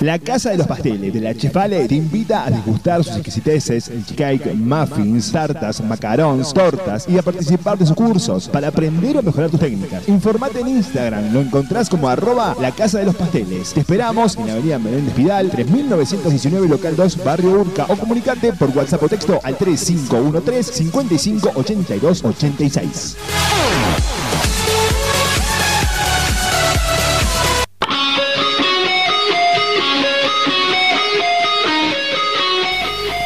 La Casa de los Pasteles de la Chefale te invita a degustar sus exquisiteces, cake, muffins, tartas, macarons, tortas y a participar de sus cursos para aprender o mejorar tus técnicas. Informate en Instagram, lo encontrás como arroba la Casa de los Pasteles. Te esperamos en la avenida Menéndez Pidal, 3919 local 2, barrio Urca o comunicate por WhatsApp o texto al 3513 55 82 86.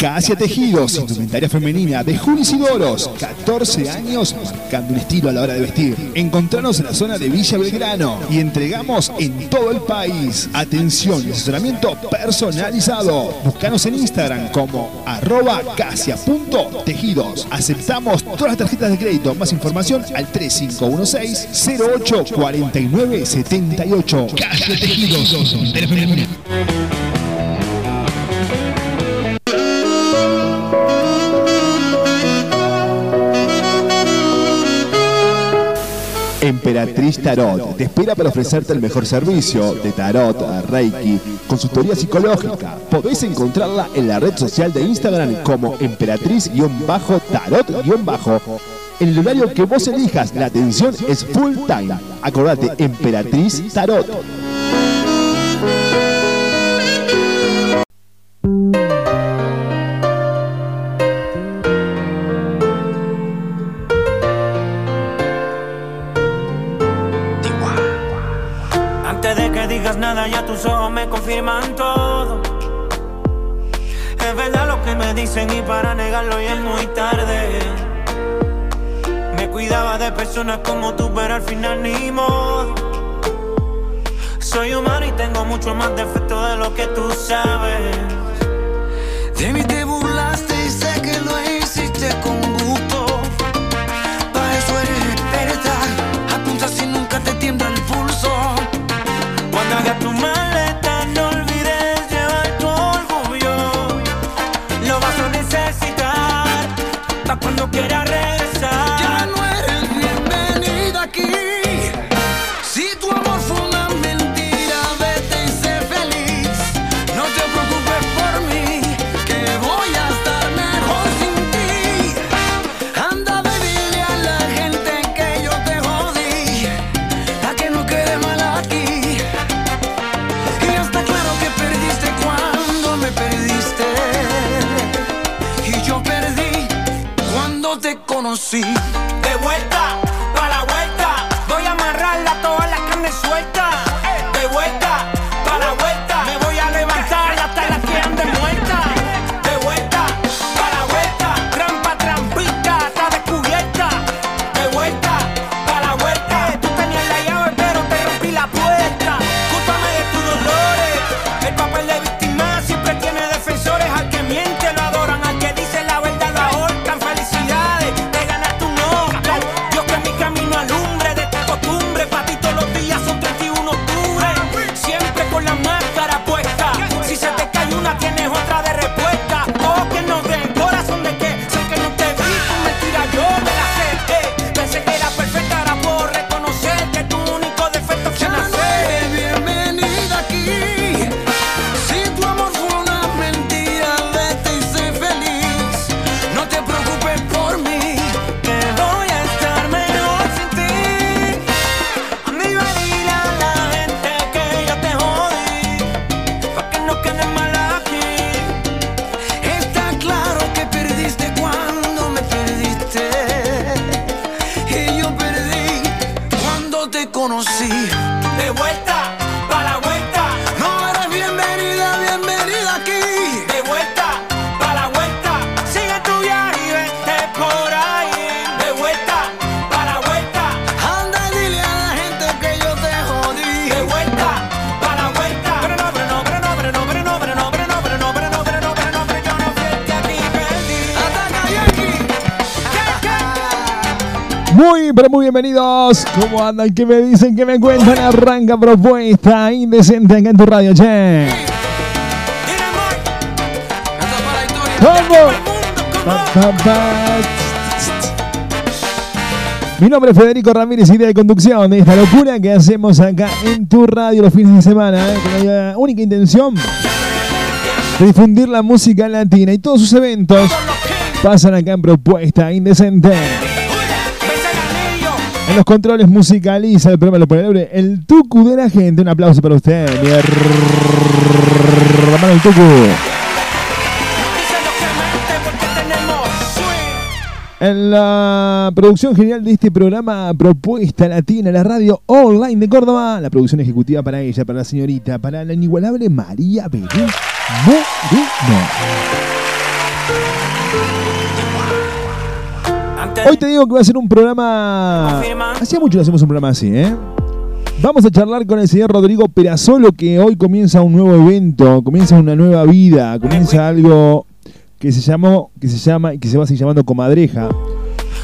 Casia Tejidos, indumentaria femenina de Juli Sidoros, 14 años marcando un estilo a la hora de vestir. Encontranos en la zona de Villa Belgrano y entregamos en todo el país. Atención y asesoramiento personalizado. Búscanos en Instagram como arroba casia.tejidos. Aceptamos todas las tarjetas de crédito. Más información al 3516 08 49 78. Casia Tejidos, Emperatriz Tarot te espera para ofrecerte el mejor servicio de tarot, reiki, consultoría psicológica. Podés encontrarla en la red social de Instagram como emperatriz-tarot- en el horario que vos elijas, la atención es full time. Acordate, Emperatriz Tarot. Ya tus ojos me confirman todo. Es verdad lo que me dicen y para negarlo ya es muy tarde. Me cuidaba de personas como tú, pero al final ni modo. Soy humano y tengo mucho más defecto de lo que tú sabes. De mí Cuando hagas tu maleta, te bienvenidos. ¿Cómo andan? ¿Qué me dicen? ¿Qué me cuentan? Arranca propuesta indecente acá en tu radio, che. Pa. Mi nombre es Federico Ramírez, idea de conducción de esta locura que hacemos acá en tu radio los fines de semana, eh, con la única intención de difundir la música latina y todos sus eventos pasan acá en Propuesta Indecente. En los controles musicaliza el programa Lo Pone Libre, el tucu de la gente. Un aplauso para usted, mi hermano el tucu. En la producción general de este programa Propuesta Latina, la radio online de Córdoba, la producción ejecutiva para ella, para la señorita, para la inigualable María Belén Moreno. Hoy te digo que va a ser un programa. Hacía mucho que hacemos un programa así, ¿eh? Vamos a charlar con el señor Rodrigo Perazolo, que hoy comienza un nuevo evento, comienza una nueva vida, comienza algo que se llamó, que se llama y que se va a seguir llamando Comadreja.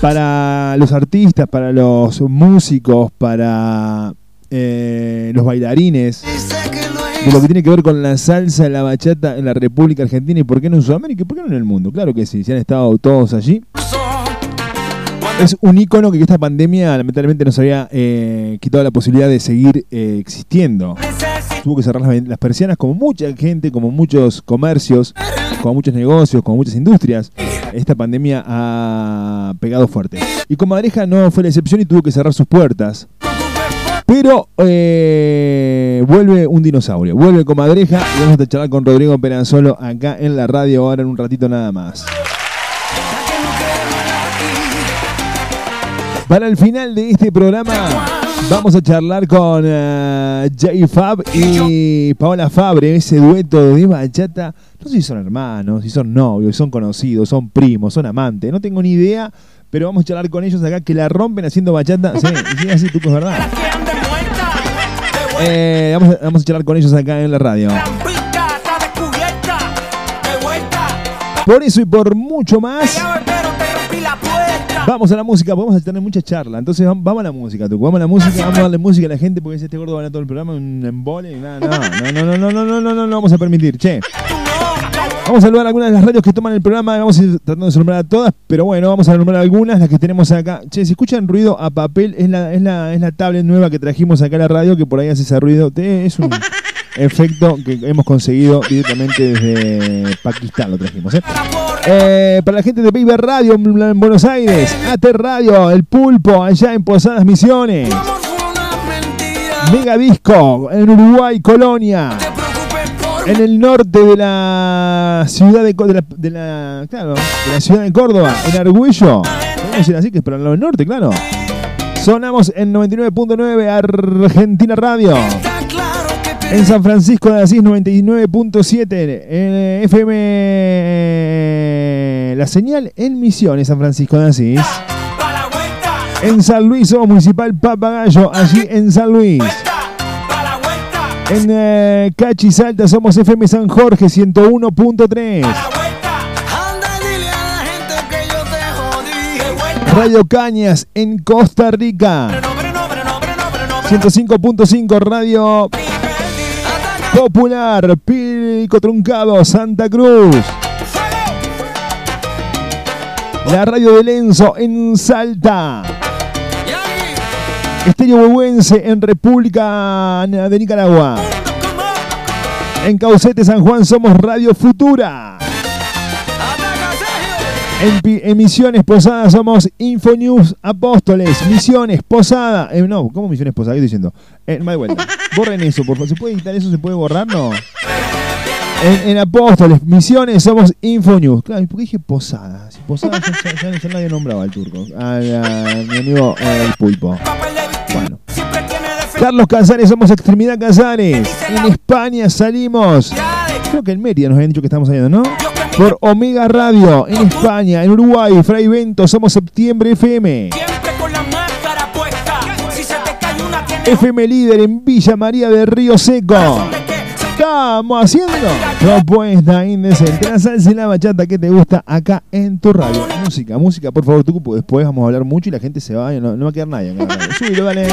Para los artistas, para los músicos, para eh, los bailarines, de lo que tiene que ver con la salsa, la bachata en la República Argentina y por qué no en Sudamérica y por qué no en el mundo. Claro que sí, si han estado todos allí. Es un icono que esta pandemia lamentablemente nos había eh, quitado la posibilidad de seguir eh, existiendo. Tuvo que cerrar las, persianas como mucha gente, como muchos comercios, como muchos negocios, como muchas industrias. Esta pandemia ha pegado fuerte. Y Comadreja no fue la excepción y tuvo que cerrar sus puertas. Pero eh, vuelve un dinosaurio, vuelve Comadreja y vamos a charlar con Rodrigo Peranzolo acá en la radio ahora en un ratito nada más. Para el final de este programa vamos a charlar con uh, Jay Fab y Paola Fabre, ese dueto de bachata. No sé si son hermanos, si son novios, son conocidos, son primos, son amantes, no tengo ni idea, pero vamos a charlar con ellos acá que la rompen haciendo bachata. Sí, sí así, tú, es verdad. Eh, vamos, a, vamos a charlar con ellos acá en la radio. Por eso y por mucho más. Vamos a la música, vamos a tener mucha charla. Entonces vamos a la música, tú. Vamos a la música, vamos a darle música a la gente porque si este gordo va a todo el programa, un embole y nada, no, no, no, no, no, no, no, no, no vamos a permitir. Che. Vamos a saludar algunas de las radios que toman el programa, vamos a ir tratando de nombrar a todas, pero bueno, vamos a nombrar algunas, las que tenemos acá. Che, si escuchan ruido a papel, es la, es la, es la tablet nueva que trajimos acá a la radio, que por ahí hace ese ruido. Es un efecto que hemos conseguido directamente desde Pakistán, lo trajimos, ¿eh? Eh, para la gente de Paper Radio en Buenos Aires, AT Radio, El Pulpo, allá en Posadas Misiones. Mega Disco en Uruguay, Colonia. En el norte de la ciudad de, de, la, de, la, claro, de ciudad de Córdoba, en Argüello. Decir así que es para el norte, claro. Sonamos en 99.9 Argentina Radio. En San Francisco de Asís 99.7 en FM La Señal en Misiones San Francisco de Asís. En San Luis somos Municipal Papagayo, allí en San Luis. En eh, Cachi Salta somos FM San Jorge 101.3. Radio Cañas en Costa Rica. 105.5 Radio Popular, Pico Truncado, Santa Cruz. La radio de Lenzo en Salta. Estéreo Huehuense en República de Nicaragua. En Caucete, San Juan, somos Radio Futura. En, Misiones Posada somos Infonews Apóstoles. Misiones Posada. Eh, no, ¿cómo Misiones Posada? Estoy diciendo. Eh, más. Borren eso, por favor. ¿Se puede editar eso? ¿Se puede borrar? No. En, Apóstoles, Misiones somos Infonews. Claro, ¿y por qué dije Posada? Si Posada ya, nadie nombraba al turco. Mi amigo el pulpo. Bueno. Carlos Casares, somos Extremidad Casares. En España salimos. Creo que en Mérida nos habían dicho que estamos saliendo, ¿no? Por Omega Radio, en España, en Uruguay, Fray Vento, somos Septiembre FM. FM líder en Villa María de Río Seco. Estamos haciendo propuesta indecente. La salsa y la bachata que te gusta acá en tu radio. Música, música, por favor, tú, después vamos a hablar mucho y la gente se va no, va a quedar nadie. Súbilo, dale.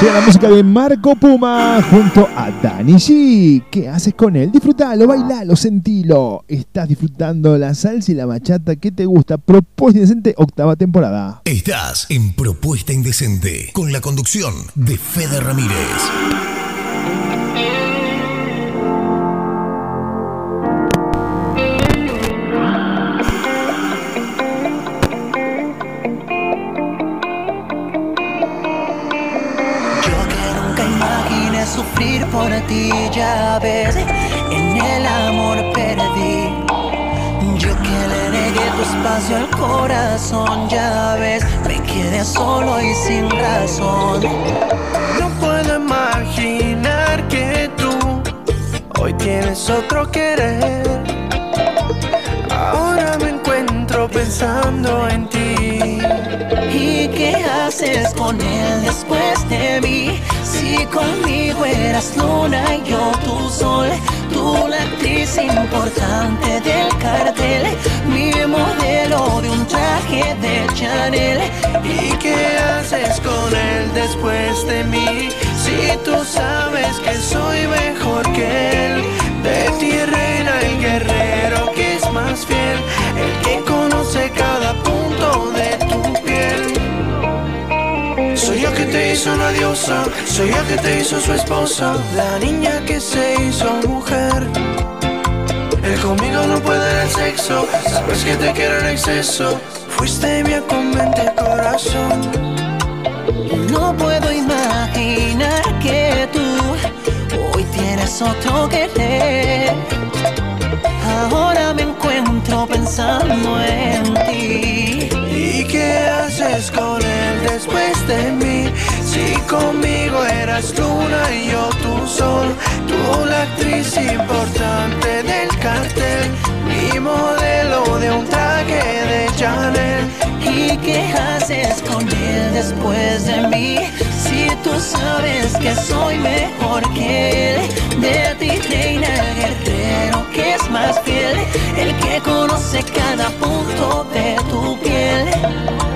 Llega la música de Marco Puma junto a Dani G. ¿Qué haces con él? Disfrutalo, bailalo, sentilo. Estás disfrutando la salsa y la bachata que te gusta. Propuesta Indecente, octava temporada. Estás en Propuesta Indecente con la conducción de Fede Ramírez. Ya ves, en el amor perdí. Yo que le negué tu espacio al corazón, ya ves, me quedé solo y sin razón. No puedo imaginar que tú hoy tienes otro querer. Ahora me encuentro pensando en ti. ¿Y qué haces con él después de mí? Si conmigo eras luna y yo tu sol, tú la actriz importante del cartel, mi modelo de un traje de Chanel. ¿Y qué haces con él después de mí? Si tú sabes que soy mejor que él, de ti reina guerrero te hizo una diosa, soy yo que te hizo su esposa, la niña que se hizo mujer. Él conmigo no puede dar el sexo, sabes que te quiero en exceso. Fuiste mi convente corazón. No puedo imaginar que tú hoy tienes otro querer. Ahora me encuentro pensando en ti. ¿Y qué haces con él después de mí? Si conmigo eras luna y yo tu sol, tú la actriz importante del cartel, mi modelo de un traje de Chanel. ¿Y qué haces con él después de mí? Si tú sabes que soy mejor que él, de ti reina el guerrero que es más fiel, el que conoce cada punto de tu piel.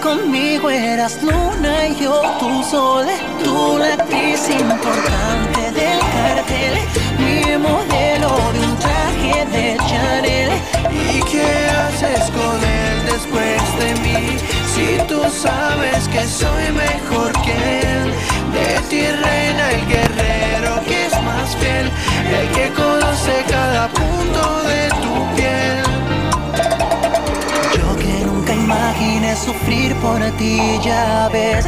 conmigo eras luna y yo tu sol, tú la actriz importante del cartel, mi modelo de un traje de Chanel. ¿Y qué haces con él después de mí? Si tú sabes que soy mejor que él, de ti reina el guerrero que es más fiel, el que conoce cada punto de tu piel sufrir por ti, ya ves,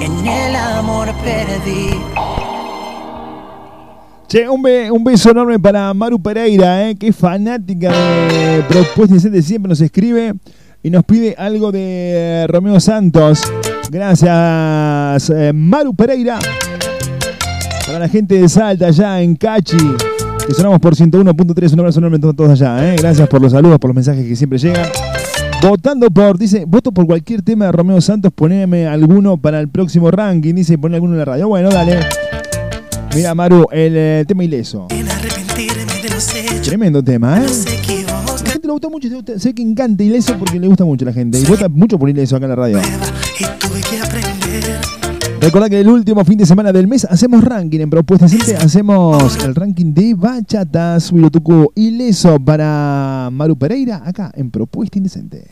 en el amor perdí. Che, un, beso enorme para Maru Pereira, eh, que fanática de Propuesta de siempre nos escribe y nos pide algo de Romeo Santos. Gracias, eh, Maru Pereira. Para la gente de Salta, allá en Cachi, que sonamos por 101.3, un abrazo enorme a todos allá. Eh. Gracias por los saludos, por los mensajes que siempre llegan. Votando por, dice, voto por cualquier tema de Romeo Santos, poneme alguno para el próximo ranking, dice, pone alguno en la radio. Bueno, dale. Mira, Maru, el eh, tema ileso. Tremendo tema, ¿eh? La gente le gusta mucho, sé que encanta ileso porque le gusta mucho a la gente. Y vota mucho por ileso acá en la radio. Recordad que el último fin de semana del mes hacemos ranking en Propuesta Decente. Hacemos el ranking de bachatas, Wirotuku y Leso para Maru Pereira acá en Propuesta Indecente.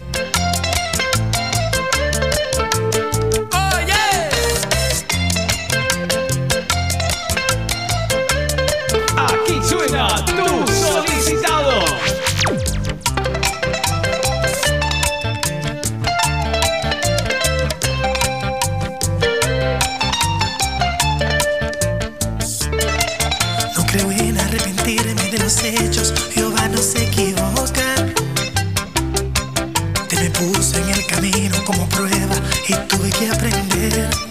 puse en el camino como prueba y tuve que aprender.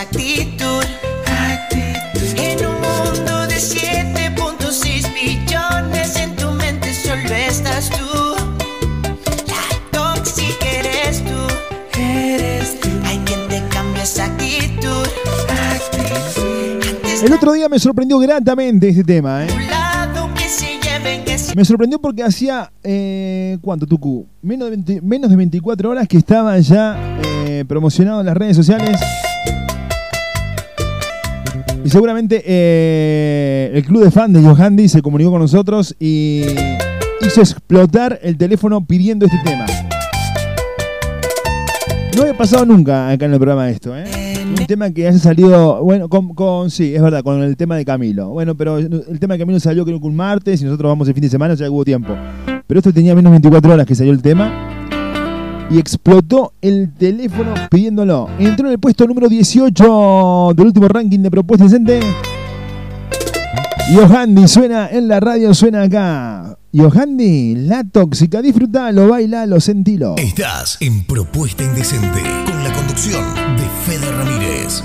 actitud. actitud. En un mundo de 7.6 billones, en tu mente solo estás tú. La tóxica eres tú. Eres tú. Hay te cambia esa actitud. actitud. El otro día me sorprendió gratamente este tema, ¿eh? Me sorprendió porque hacía, eh, ¿cuánto, Tucu? Menos de, 20, menos de 24 horas que estaba ya eh, promocionado en las redes sociales y seguramente eh, el club de fans de Johandi se comunicó con nosotros y hizo explotar el teléfono pidiendo este tema. No había pasado nunca acá en el programa esto, ¿eh? Un tema que haya salido, bueno, con, sí, es verdad, con el tema de Camilo. Bueno, pero el tema de Camilo salió creo que un martes y nosotros vamos el fin de semana, ya hubo tiempo. Pero esto tenía menos 24 horas que salió el tema y explotó el teléfono pidiéndolo. Entró en el puesto número 18 del último ranking de propuesta decente. Yohandi suena en la radio, suena acá. Yohandi, la tóxica, disfrutalo, bailalo, sentilo. Estás en Propuesta Indecente con la conducción de Fede Ramírez.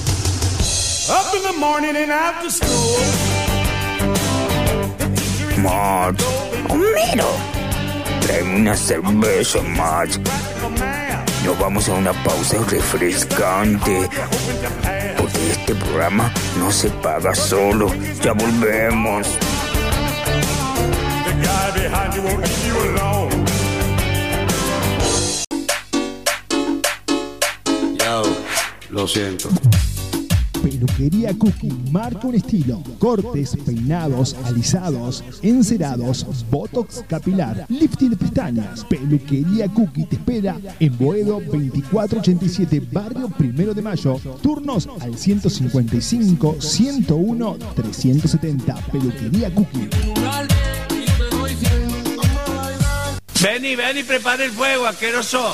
The morning and after school. Homero, tráeme una cerveza, Max. Nos vamos a una pausa refrescante. Porque este programa no se paga solo. Ya volvemos. The guy behind you won't leave you alone. Lo siento. Peluquería Cookie marca un estilo. Cortes, peinados, alisados, encerados, botox capilar, lifting de pestañas. Peluquería Cookie te espera en Boedo 2487, barrio Primero de Mayo. Turnos al 155 101 370. Peluquería Cookie. Ven y ven y prepara el fuego, asqueroso.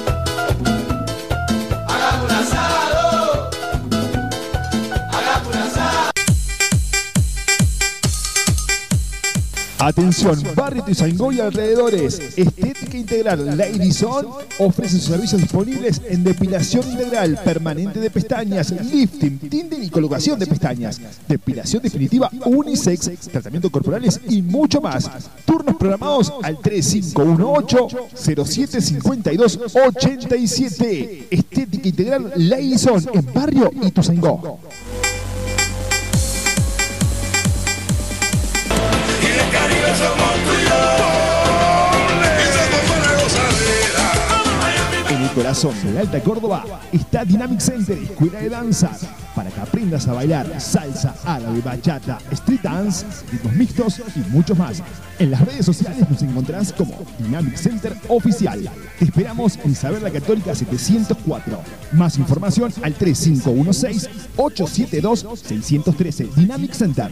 Atención, Barrio Tizango y alrededores. Estética Integral Lady ofrece sus servicios disponibles en depilación integral, permanente de pestañas, lifting, tinte y colocación de pestañas, depilación definitiva unisex, tratamientos corporales y mucho más. Turnos programados al 3518-075287. Estética Integral Lady en Barrio Ituzaingó. En el corazón de Alta Córdoba está Dynamic Center, escuela de danza, para que aprendas a bailar salsa, árabe, bachata, street dance, ritmos mixtos y muchos más. En las redes sociales nos encontrarás como Dynamic Center Oficial. Te esperamos en Isabel la Católica 704. Más información al 3516-872-613. Dynamic Center.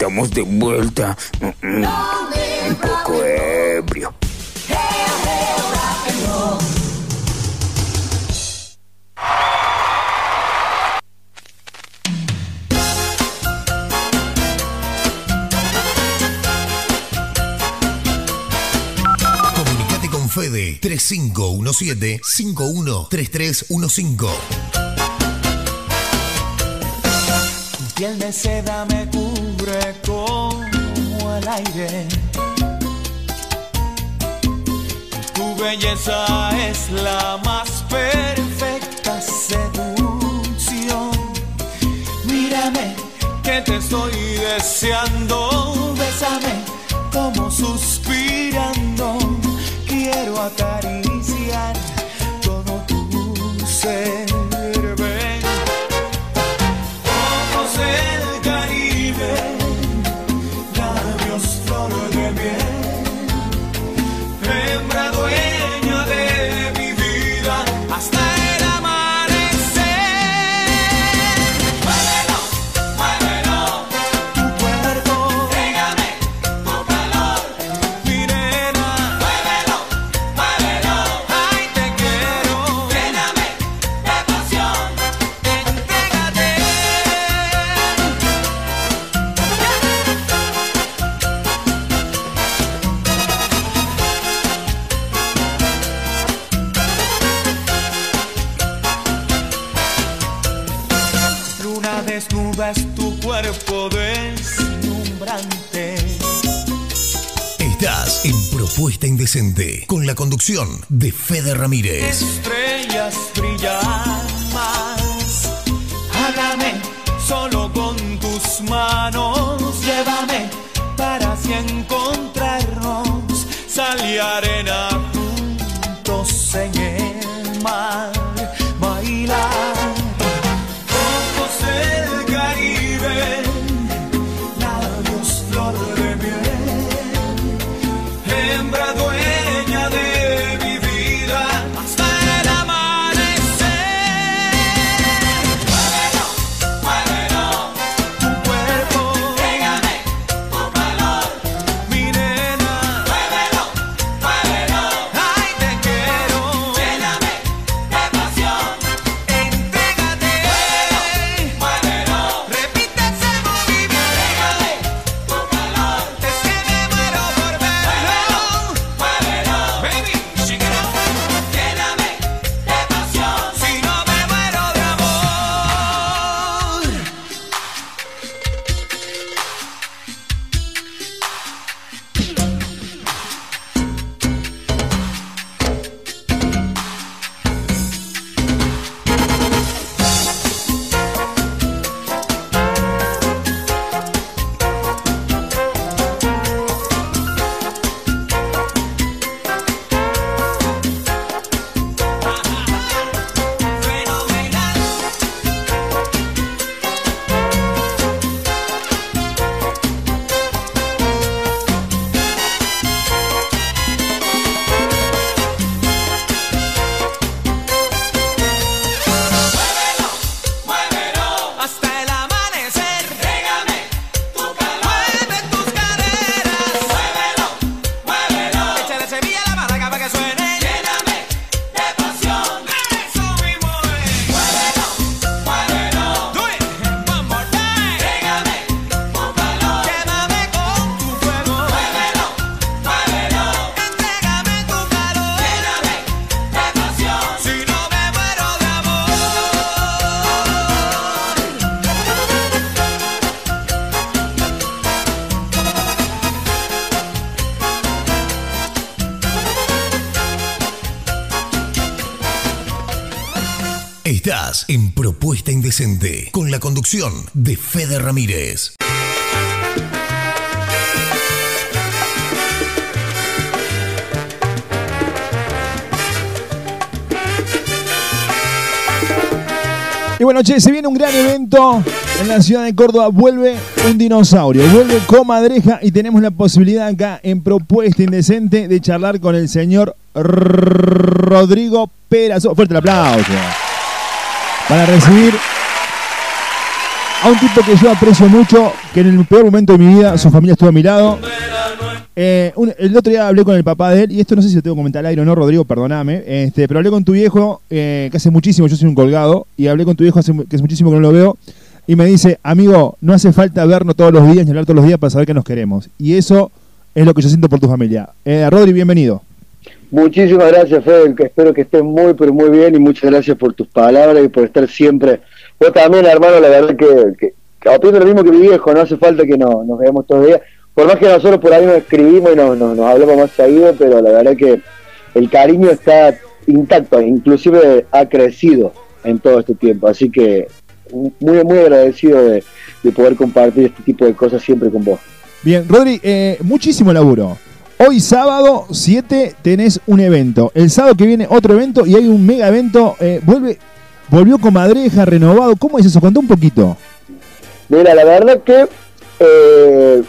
Estamos de vuelta. Un poco ebrio. Comunicate con Fede 3517-513315. piel de seda me cubre Tu belleza es la más perfecta seducción. Mírame, que te estoy deseando. Bésame como suspirando. Quiero acariciar todo tu ser. Con la conducción de Fede Ramírez. En Propuesta Indecente, con la conducción de Fede Ramírez. Y bueno, che, se viene un gran evento en la ciudad de Córdoba. Vuelve un dinosaurio, vuelve Comadreja y tenemos la posibilidad acá en Propuesta Indecente de charlar con el señor Rodrigo Perazo. Fuerte el aplauso. Para recibir a un tipo que yo aprecio mucho, que en el peor momento de mi vida su familia estuvo a mi lado. Eh, el otro día hablé con el papá de él, y esto no sé si lo tengo que comentar al aire o no, Rodrigo, perdóname, este, pero hablé con tu viejo, eh, que hace muchísimo, yo soy un colgado, y hablé con tu viejo hace, que hace muchísimo que no lo veo, y me dice, amigo, no hace falta vernos todos los días ni hablar todos los días para saber que nos queremos. Y eso es lo que yo siento por tu familia. Eh, Rodri, bienvenido. Muchísimas gracias, Fede, espero que estés muy, pero muy bien, y muchas gracias por tus palabras y por estar siempre. Vos también, hermano, la verdad que, que, que lo mismo que mi viejo, no hace falta que no, nos veamos todos los días por más que nosotros por ahí nos escribimos y nos, nos, hablamos más seguido, pero la verdad que el cariño está intacto, inclusive ha crecido en todo este tiempo, así que muy muy agradecido de, poder compartir este tipo de cosas siempre con vos. Bien, Rodri, eh, muchísimo laburo. Hoy sábado 7 tenés un evento. El sábado que viene otro evento y hay un mega evento. Eh, vuelve, volvió con Madreja, renovado. ¿Cómo es eso? Contá un poquito. Mira, la verdad que eh,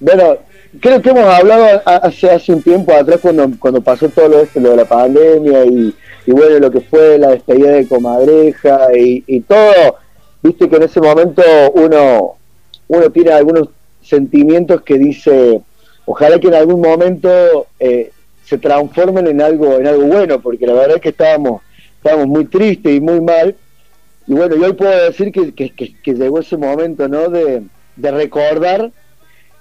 bueno, creo que hemos hablado hace, un tiempo atrás cuando, cuando pasó todo lo, esto, lo de la pandemia y, bueno, lo que fue la despedida de Comadreja y, todo, viste que en ese momento uno, uno tiene algunos sentimientos que dice, ojalá que en algún momento eh, se transformen en algo, en algo bueno, porque la verdad es que estábamos, estábamos muy tristes y muy mal. Y bueno, yo hoy puedo decir que, que, que, llegó ese momento, ¿no? De, de recordar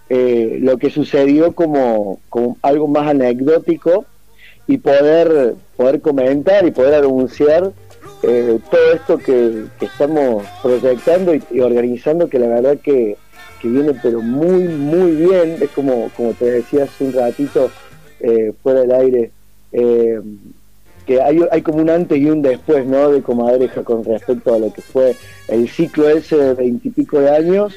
eh, lo que sucedió como, algo más anecdótico y poder, poder comentar y poder anunciar eh, todo esto que, estamos proyectando y, organizando, que la verdad que, viene pero muy, muy bien, es como, como te decía hace un ratito eh, fuera del aire, que hay, hay como un antes y un después ¿no? de Comadreja con respecto a lo que fue el ciclo ese de veintipico de años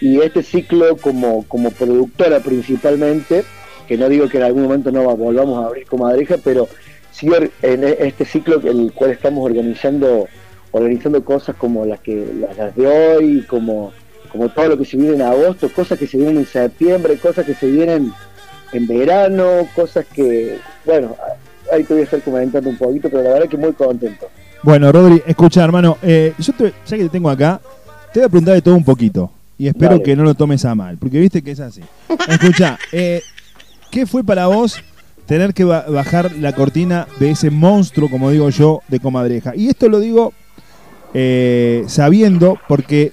y este ciclo como, como productora principalmente, que no digo que en algún momento no volvamos a abrir Comadreja, pero sí en e, este ciclo en el cual estamos organizando organizando cosas como las que las de hoy, como, como todo lo que se viene en agosto, cosas que se vienen en septiembre, cosas que se vienen en verano, cosas que, bueno, ahí te voy a estar comentando un poquito, pero la verdad que muy contento. Bueno, Rodri, escucha, hermano, eh, yo te, ya que te tengo acá, te voy a preguntar de todo un poquito y espero que no lo tomes a mal, porque viste que es así. Escucha, eh, ¿qué fue para vos tener que bajar la cortina de ese monstruo, como digo yo, de comadreja? Y esto lo digo eh, sabiendo, porque,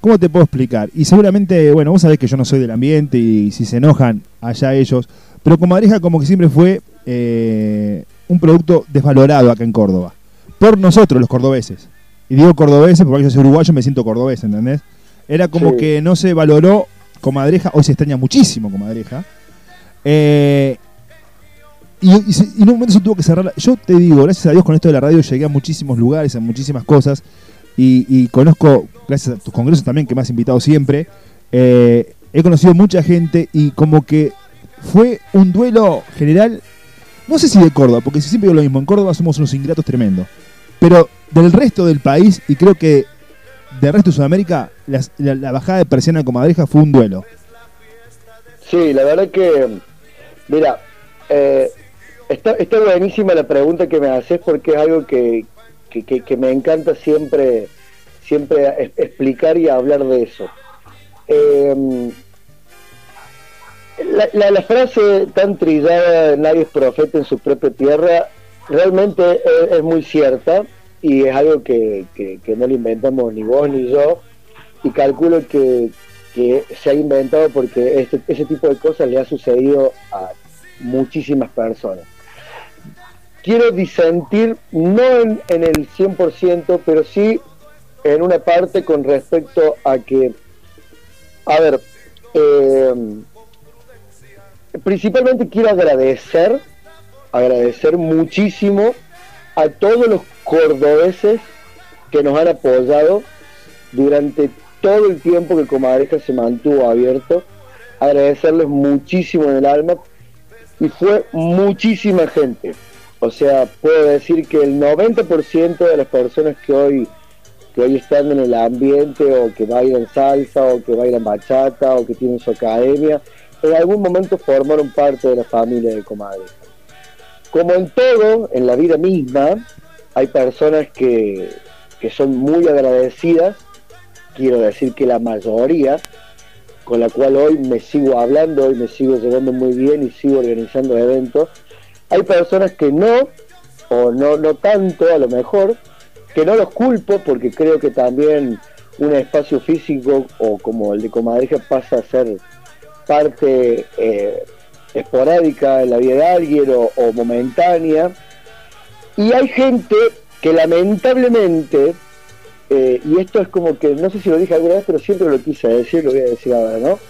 ¿cómo te puedo explicar? Y seguramente, bueno, vos sabés que yo no soy del ambiente y si se enojan, allá ellos, pero comadreja como que siempre fue eh, un producto desvalorado acá en Córdoba, por nosotros los cordobeses. Y digo cordobeses porque yo soy uruguayo me siento cordobés, ¿entendés? Era como que no se valoró Comadreja, hoy se extraña muchísimo Comadreja. Eh, y, en un momento se tuvo que cerrar. Yo te digo, gracias a Dios con esto de la radio llegué a muchísimos lugares, a muchísimas cosas. Y, conozco, gracias a tus congresos también, que me has invitado siempre, eh, he conocido mucha gente y como que fue un duelo general, no sé si de Córdoba, porque siempre digo lo mismo, en Córdoba somos unos ingratos tremendos, pero del resto del país, y creo que del resto de Sudamérica, la, bajada de persiana de Comadreja fue un duelo. Sí, la verdad que, mira, eh, está, está buenísima la pregunta que me haces porque es algo que, me encanta siempre, siempre explicar y hablar de eso. Eh, la, frase tan trillada, nadie es profeta en su propia tierra, realmente es muy cierta y es algo que, no lo inventamos ni vos ni yo y calculo que, se ha inventado porque este, ese tipo de cosas le ha sucedido a muchísimas personas. Quiero disentir, no en, el 100%, pero sí en una parte con respecto a que, a ver, eh, principalmente quiero agradecer, agradecer muchísimo a todos los cordobeses que nos han apoyado durante todo el tiempo que Comadreja se mantuvo abierto. Agradecerles muchísimo en el alma y fue muchísima gente. O sea, puedo decir que el 90% de las personas que hoy que hoy están en el ambiente o que bailan salsa o que bailan bachata o que tienen su academia, en algún momento formaron parte de la familia de Comadre. Como en todo, en la vida misma, hay personas que, que son muy agradecidas, quiero decir que la mayoría, con la cual hoy me sigo hablando, hoy me sigo llevando muy bien y sigo organizando eventos. Hay personas que no, o no, no tanto a lo mejor, que no los culpo porque creo que también un espacio físico o como el de Comadreja pasa a ser parte eh, esporádica en la vida de alguien o, o momentánea. Y hay gente que lamentablemente eh, y esto es como que, no sé si lo dije alguna vez, pero siempre lo quise decir, lo voy a decir ahora, ¿no?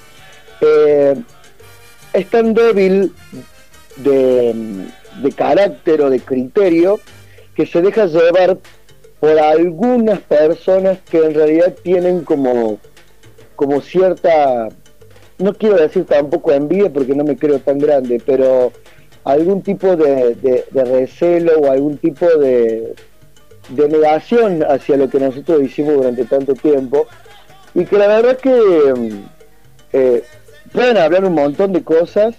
Eh, es tan débil de, de carácter o de criterio que se deja llevar por algunas personas que en realidad tienen como, como cierta, no quiero decir tampoco envidia porque no me creo tan grande, pero algún tipo de, de recelo o algún tipo de, de negación hacia lo que nosotros hicimos durante tanto tiempo. Y que la verdad que mm, eh, pueden hablar un montón de cosas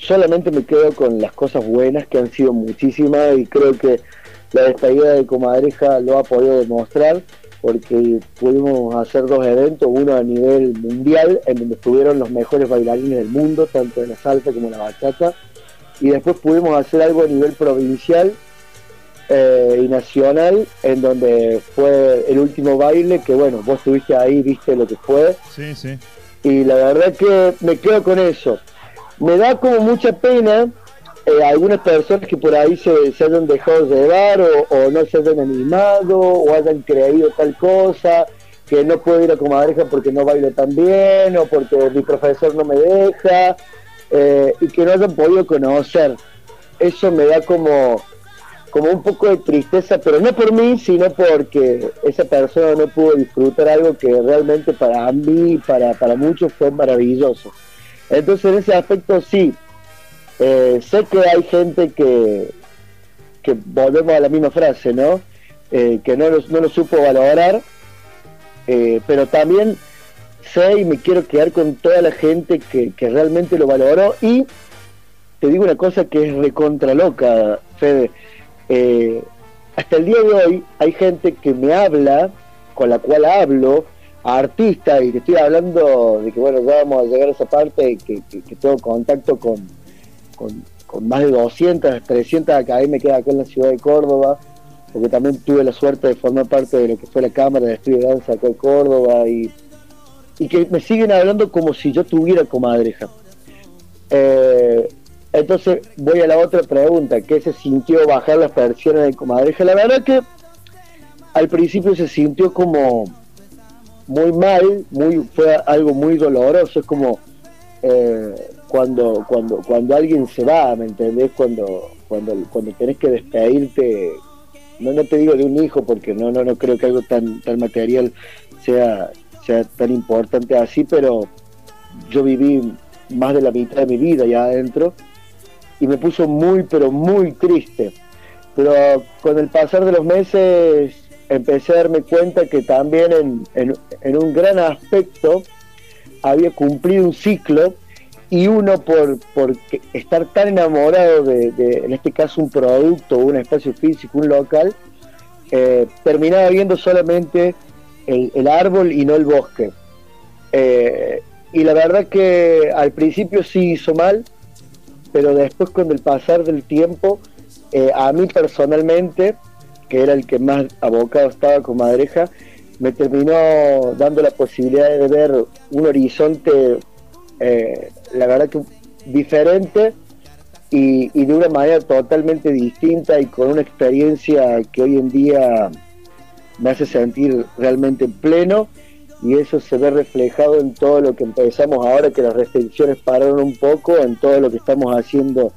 solamente me quedo con las cosas buenas que han sido muchísimas y creo que la despedida de Comadreja lo ha podido demostrar porque pudimos hacer dos eventos, uno a nivel mundial en donde estuvieron los mejores bailarines del mundo, tanto en la salsa como en la bachata, y después pudimos hacer algo a nivel provincial eh, y nacional, en donde fue el último baile, que bueno, vos estuviste ahí, viste lo que fue. Sí, sí. Y la verdad que me quedo con eso. Me da como mucha pena eh, algunas personas que por ahí se, se hayan dejado llevar o, o, no se hayan animado o hayan creído tal cosa, que no puedo ir a comadreja porque no bailo tan bien o porque mi profesor no me deja eh, y que no hayan podido conocer. Eso me da como como un poco de tristeza, pero no por mí, sino porque esa persona no pudo disfrutar algo que realmente para mí, para, para muchos fue maravilloso. Entonces en ese aspecto sí, eh, sé que hay gente que, que volvemos a la misma frase, ¿no? Eh, que no lo, no lo supo valorar, eh, pero también sé y me quiero quedar con toda la gente que, que realmente lo valoró. Y te digo una cosa que es recontra loca, Fede. Hasta el día de hoy hay gente que me habla, con la cual hablo, a artistas, y te estoy hablando de que, bueno, ya vamos a llegar a esa parte, que, que, tengo contacto con, con, más de 200, 300 academias que hay acá en la ciudad de Córdoba, porque también tuve la suerte de formar parte de lo que fue la Cámara de Estudio de Danza acá en Córdoba, y, y que me siguen hablando como si yo tuviera comadreja. Eh, entonces voy a la otra pregunta, ¿qué se sintió bajar las versiones de Comadreja? La verdad que al principio se sintió como muy mal, muy fue algo muy doloroso, es como eh, cuando cuando cuando alguien se va, ¿me entendés? Cuando cuando cuando tenés que despedirte, no no te digo de un hijo porque no no no creo que algo tan tan material sea sea tan importante así, pero yo viví más de la mitad de mi vida ya adentro y me puso muy, pero muy triste. Pero con el pasar de los meses empecé a darme cuenta que también en, en, un gran aspecto había cumplido un ciclo y uno por, por estar tan enamorado de, en este caso, un producto, un espacio físico, un local, eh, terminaba viendo solamente el, el, árbol y no el bosque. Eh, y la verdad que al principio sí hizo mal, pero después con el pasar del tiempo, eh, a mí personalmente, que era el que más abocado estaba con Madreja, me terminó dando la posibilidad de ver un horizonte, eh, la verdad que diferente y, y, de una manera totalmente distinta y con una experiencia que hoy en día me hace sentir realmente pleno y eso se ve reflejado en todo lo que empezamos ahora, que las restricciones pararon un poco, en todo lo que estamos haciendo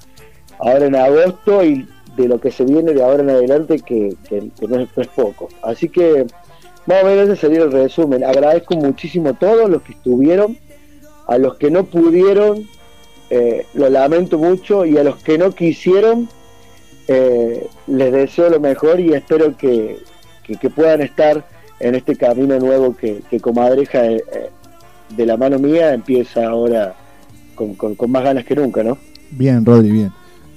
ahora en agosto y de lo que se viene de ahora en adelante, que, no, es, poco. Así que, más o menos ese sería el resumen. Agradezco muchísimo a todos los que estuvieron, a los que no pudieron, eh, lo lamento mucho, y a los que no quisieron, eh, les deseo lo mejor y espero que, que- puedan estar en este camino nuevo que, Comadreja, eh, eh, de la mano mía, empieza ahora con, con- con más ganas que nunca, ¿no? Bien, Rodri, bien.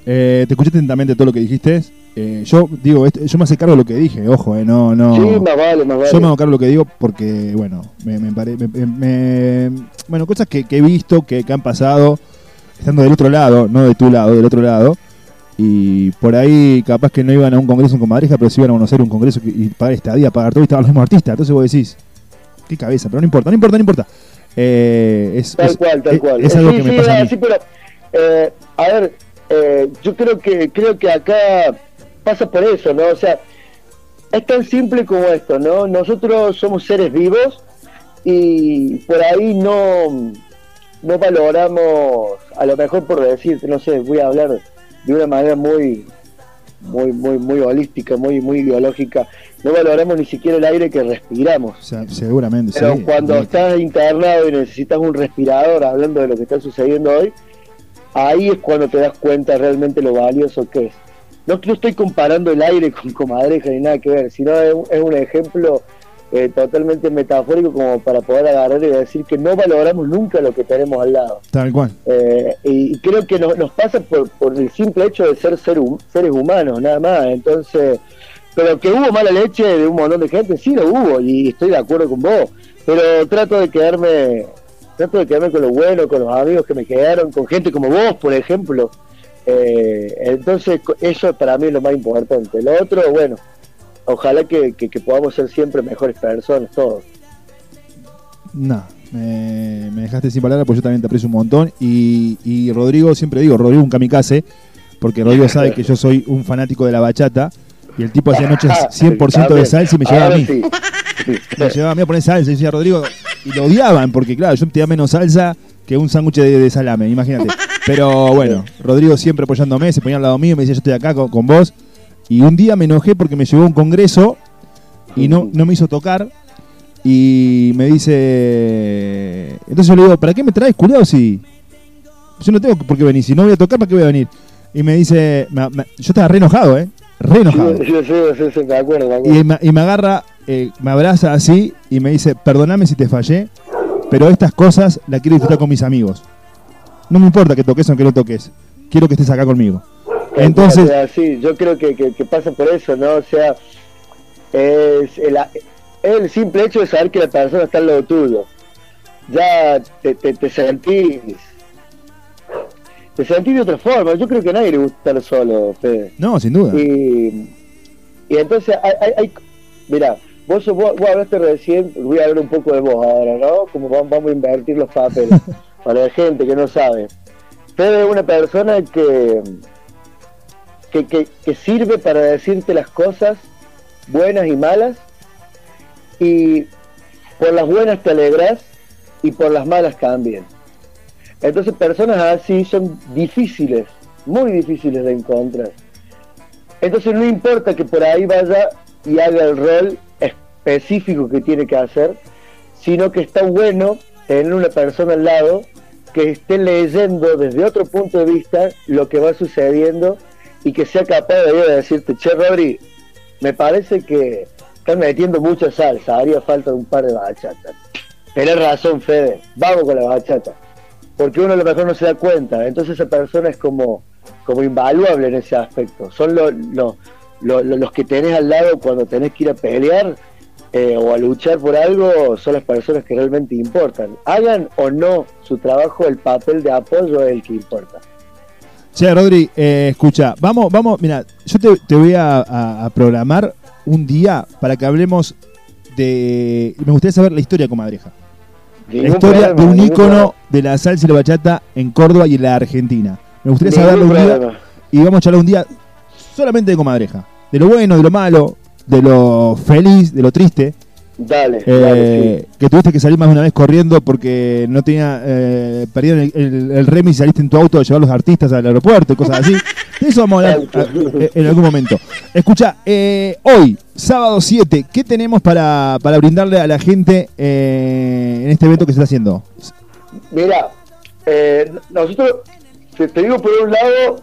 Eh, te escuché atentamente todo lo que dijiste. Eh, yo digo, este- yo me hace cargo de lo que dije, ojo, eh, no, no. Sí, más vale, más vale. Yo me hago cargo de lo que digo porque, bueno, me, me pare- me- bueno, cosas que, que he visto, que, que han pasado, estando del otro lado, no de tu lado, del otro lado. Y por ahí capaz que no iban a un congreso en Comadreja, pero sí iban a conocer un congreso y pagar estadía, pagar todo y estaban los mismos artistas. Entonces vos decís, qué cabeza, pero no importa, no importa, no importa. Eh, es, Tal es- cual, tal es- cual. es algo sí, que me sí, pasa a era mí. así, pero eh, a ver, eh, yo creo que creo que acá pasa por eso, ¿no? O sea, es tan simple como esto, ¿no? Nosotros somos seres vivos y por ahí no no valoramos, a lo mejor por decirte, no sé, voy a hablar de una manera muy muy muy muy holística, muy muy biológica, no valoramos ni siquiera el aire que respiramos. O sea, seguramente, Pero sí. cuando Sí. estás internado y necesitas un respirador, hablando de lo que está sucediendo hoy, ahí es cuando te das cuenta realmente lo valioso que es. No, no estoy comparando el aire con comadreja ni nada que ver, sino es un, ejemplo eh, totalmente metafórico como para poder agarrar y decir que no valoramos nunca lo que tenemos al lado. Tal cual. Eh, y creo que nos, nos pasa por, por el simple hecho de ser, ser hum- seres humanos, nada más. Entonces, pero que hubo mala leche de un montón de gente, sí lo hubo, y estoy de acuerdo con vos. Pero trato de quedarme, trato de quedarme con lo bueno, con los amigos que me quedaron, con gente como vos, por ejemplo. Eh, entonces, eso para mí es lo más importante. Lo otro, bueno, ojalá que, podamos ser siempre mejores personas, todos. No, me, dejaste sin palabras porque yo también te aprecio un montón. Y, y Rodrigo, siempre digo, Rodrigo un kamikaze, porque Rodrigo sabe que yo soy un fanático de la bachata. Y el tipo hacía noches 100% de salsa y me llevaba a mí. sí. Me llevaba a mí a poner salsa y decía Rodrigo. Y lo odiaban porque, claro, yo tenía menos salsa que un sándwich de, de salame, imagínate. Pero bueno, Rodrigo siempre apoyándome, se ponía al lado mío y me decía: Yo estoy acá con, con vos. Y un día me enojé porque me llevó a un congreso y no, no me hizo tocar. Y me dice. Entonces yo le digo: ¿Para qué me traes, culiado? Si yo no tengo por qué venir. Si no voy a tocar, ¿para qué voy a venir? Y me dice: me- me- Yo estaba re enojado, ¿eh? Re enojado. Sí, sí, sí, sí, sí, me acuerdo, me acuerdo. Y me, y me agarra, eh, me abraza así y me dice, perdóname si te fallé, pero estas cosas las quiero disfrutar con mis amigos. No me importa que toques o que no toques, quiero que estés acá conmigo. Entonces, sí, yo creo que, que- que pasa por eso, ¿no? O sea, es el, el simple hecho de saber que la persona está al lado tuyo. Ya te, te, te sentís. Te sentís de otra forma. Yo creo que a nadie le gusta estar solo, Fede. no, sin duda. Y, y entonces, hay, hay, vos, vos hablaste recién, voy a hablar un poco de vos ahora, ¿no? Como vamos, vamos a invertir los papeles para la gente que no sabe. Fede es una persona que, que, que, que sirve para decirte las cosas buenas y malas, y por las buenas te alegras y por las malas también. Entonces personas así son difíciles, muy difíciles de encontrar. Entonces no importa que por ahí vaya y haga el rol específico que tiene que hacer, sino que está bueno tener una persona al lado que esté leyendo desde otro punto de vista lo que va sucediendo y que sea capaz de decirte, che Rodri, me parece que están metiendo mucha salsa, haría falta un par de bachatas. Tenés razón, Fede, vamos con la bachata. Porque uno a lo mejor no se da cuenta, entonces esa persona es como, como invaluable en ese aspecto. Son lo- lo- lo- lo- los que tenés al lado cuando tenés que ir a pelear eh, o a luchar por algo, son las personas que realmente importan. Hagan o no su trabajo, el papel de apoyo es el que importa. Che, Rodri, eh, escucha, vamos, vamos, mira, yo te, voy a programar un día para que hablemos de... Me gustaría saber la historia de Comadreja. La historia problema, de un ícono de la salsa y la bachata en Córdoba y en la Argentina. Me gustaría saberlo un día y vamos a charlar un día solamente de Comadreja. De lo bueno, de lo malo, de lo feliz, de lo triste. Dale, Eh, dale, sí. Que tuviste que salir más de una vez corriendo porque no tenía. Eh, perdieron el, el, el remis y saliste en tu auto a llevar a los artistas al aeropuerto y cosas así. De eso vamos a hablar a- eh, en algún momento. Escucha, eh, hoy, sábado 7, ¿qué tenemos para, para brindarle a la gente eh, en este evento que se está haciendo? Mira, eh, nosotros, te, te digo por un lado,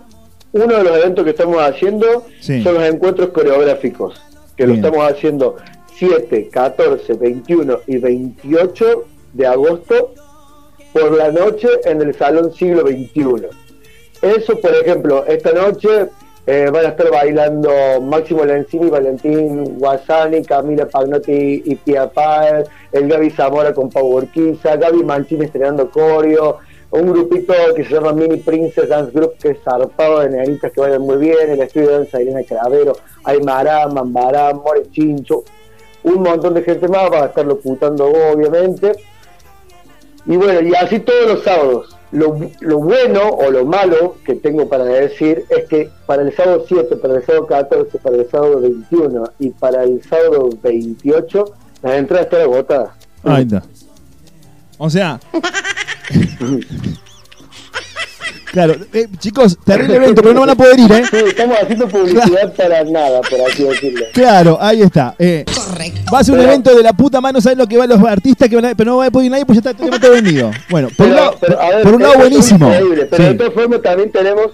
uno de los eventos que estamos haciendo Sí. son los encuentros coreográficos, que Bien. lo estamos haciendo 7, 14, 21 y 28 de agosto por la noche en el Salón Siglo XXI. Eso, por ejemplo, esta noche eh, van a estar bailando Máximo Lenzini, Valentín Guasani, Camila Pagnotti y Pia Paez, el Gaby Zamora con Pau Urquiza, Gaby Mancini estrenando coreo, un grupito que se llama Mini Princess Dance Group que es zarpado de nenitas que bailan muy bien, el estudio de danza de Irene Cravero, Aymara, Mambará, More Chincho, un montón de gente más va a estar locutando obviamente. Y bueno, y así todos los sábados. Lo, lo bueno o lo malo que tengo para decir es que para el sábado 7, para el sábado 14, para el sábado 21 y para el sábado 28, las entradas están agotadas. Ahí está. O sea. claro, eh, chicos, terrible evento, pero no van a poder ir, ¿eh? Sí, estamos haciendo publicidad para nada, por así decirlo. Claro, ahí está. Eh, Va a ser un Pero- evento de la puta mano, ¿saben lo que van los artistas? que van a- Pero no va a poder ir nadie, pues ya está todo vendido. Bueno, por un Pero- lado, pero, a ver, por un lado es buenísimo. increíble, pero Sí, de todas formas también tenemos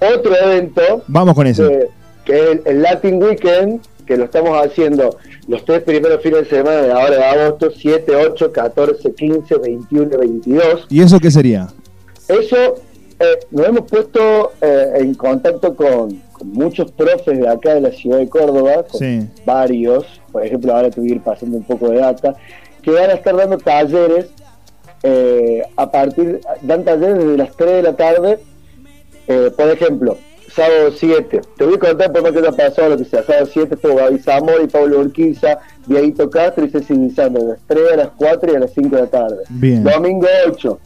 otro evento Vamos con eso. que, que es el, el Latin Weekend, que lo estamos haciendo los tres primeros fines de semana de ahora de agosto, 7, 8, 14, 15, 21 y 22. ¿Y eso qué sería? Eso eh, nos hemos puesto eh, en contacto con, con muchos profes de acá de la ciudad de Córdoba, con Sí. varios, por ejemplo ahora te voy a ir pasando un poco de data, que van a estar dando talleres eh, a partir, dan talleres desde las 3 de la tarde, eh, por ejemplo, sábado 7, te voy a contar por más que haya pasado lo que sea, sábado 7 estuvo Gaby Zamora y Pablo Urquiza, Dieguito Castro y Ceci Guisando, de las 3 a las 4 y a las 5 de la tarde. Bien. Domingo 8,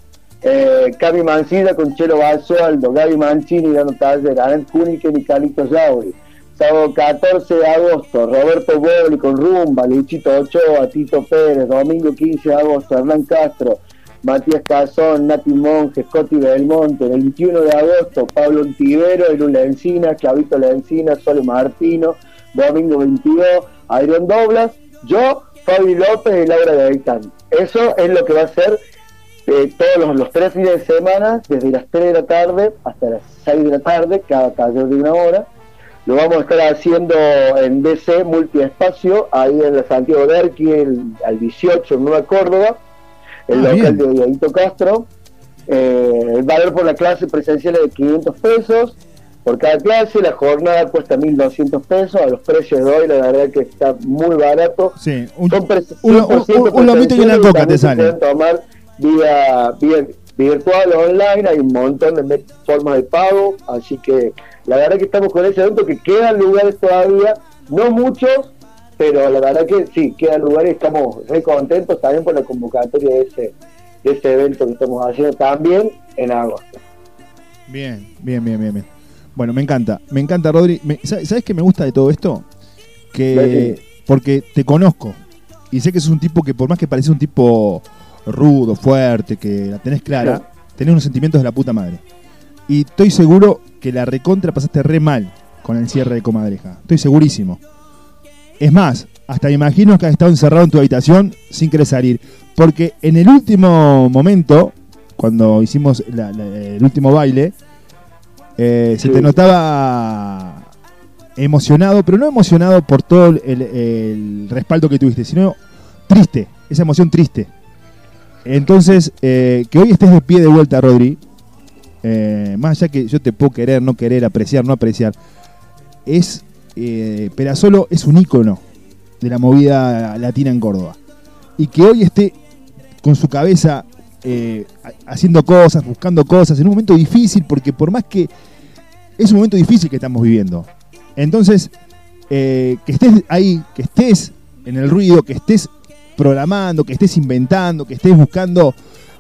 eh, Cami Mancilla con Chelo Basualdo, Gaby Mancini dando taller, Anet Kuniken y Calito Yauri. Sábado 14 de agosto, Roberto Boli con Rumba, Luchito Ochoa, Tito Pérez. Domingo 15 de agosto, Hernán Castro, Matías Cazón, Nati Monge, Scotty Belmonte. 21 de agosto, Pablo Antivero, Elula Encina, Clavito La Encina, Sole Martino. Domingo 22, Adrián Doblas, yo, Fabi López y Laura Gaitán. Eso es lo que va a ser eh, todos los, los tres fines de semana, desde las 3 de la tarde hasta las 6 de la tarde, cada taller de una hora. Lo vamos a estar haciendo en DC Multiespacio, ahí en la Santiago el, al 18 en Nueva Córdoba, el Ah, local bien. de Dieguito Castro. Eh, el valor por la clase presencial es de 500 pesos por cada clase, la jornada cuesta 1.200 pesos, a los precios de hoy la verdad que está muy barato. Sí, un, Son un- un- 100% un lomito y una presenciales coca te también se sale. pueden tomar vía, vía virtual o online, hay un montón de formas de pago, así que la verdad que estamos con ese evento que quedan lugares todavía, no muchos, pero la verdad que sí, quedan lugares estamos re contentos también por la convocatoria de ese, de ese evento que estamos haciendo también en agosto. Bien, bien, bien, bien, bien. Bueno, me encanta, me encanta, Rodri. Me- ¿sabes, ¿Sabes qué me gusta de todo esto? Que porque te conozco y sé que sos un tipo que por más que parece un tipo rudo, fuerte, que la tenés clara, Sí. tenés unos sentimientos de la puta madre. Y estoy seguro que la recontra pasaste re mal con el cierre de Comadreja. Estoy segurísimo. Es más, hasta me imagino que has estado encerrado en tu habitación sin querer salir. Porque en el último momento, cuando hicimos la- la- el último baile, eh, se te notaba emocionado, pero no emocionado por todo el, el respaldo que tuviste, sino triste, esa emoción triste. Entonces, eh, que hoy estés de pie de vuelta, Rodri, eh, más allá que yo te puedo querer, no querer, apreciar, no apreciar, es, eh, Perasolo es un ícono de la movida latina en Córdoba. Y que hoy esté con su cabeza eh, ha- haciendo cosas, buscando cosas, en un momento difícil, porque por más que es un momento difícil que estamos viviendo. Entonces, que estés ahí, que estés en el ruido, que estés programando, que estés inventando, que estés buscando.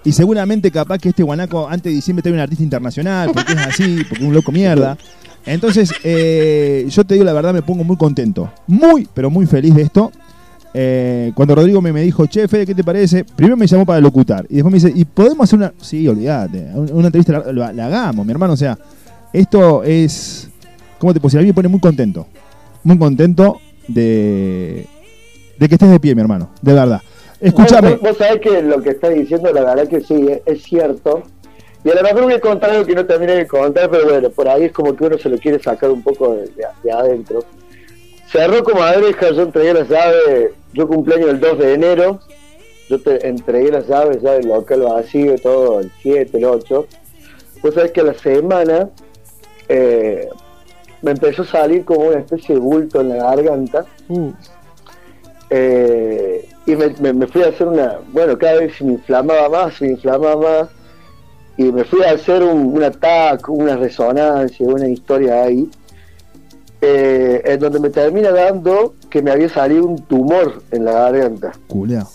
Y seguramente capaz que este guanaco antes de diciembre trae un artista internacional, porque es así, porque es un loco mierda. Entonces, eh, yo te digo la verdad, me pongo muy contento. Muy, pero muy feliz de esto. eh, cuando Rodrigo me, me dijo, che, Fede, ¿qué te parece? Primero me llamó para locutar. Y después me dice, ¿y podemos hacer una. Sí, olvídate. un- Una entrevista la, la- hagamos, mi hermano. O sea, esto es. ¿Cómo te puedo? A mí me pone muy contento. Muy contento de. De que estés de pie, mi hermano. De verdad. Escúchame. Vos, vos sabés que lo que estás diciendo, la verdad que sí, es, es cierto. Y a lo mejor voy a contar algo que no terminé de contar, pero bueno, por ahí es como que uno se lo quiere sacar un poco de, de- de adentro. Cerró como abeja, yo entregué las llaves, yo cumpleaños el 2 de enero, yo te entregué las llaves ya del local vacío, todo el 7, el 8. Vos sabés que a la semana eh, me empezó a salir como una especie de bulto en la garganta. Eh, y me, me- me fui a hacer una, bueno, cada vez se me inflamaba más, se me inflamaba más, y me fui a hacer un, un ataque, una resonancia, una historia ahí, eh, en donde me termina dando que me había salido un tumor en la garganta. Culeado.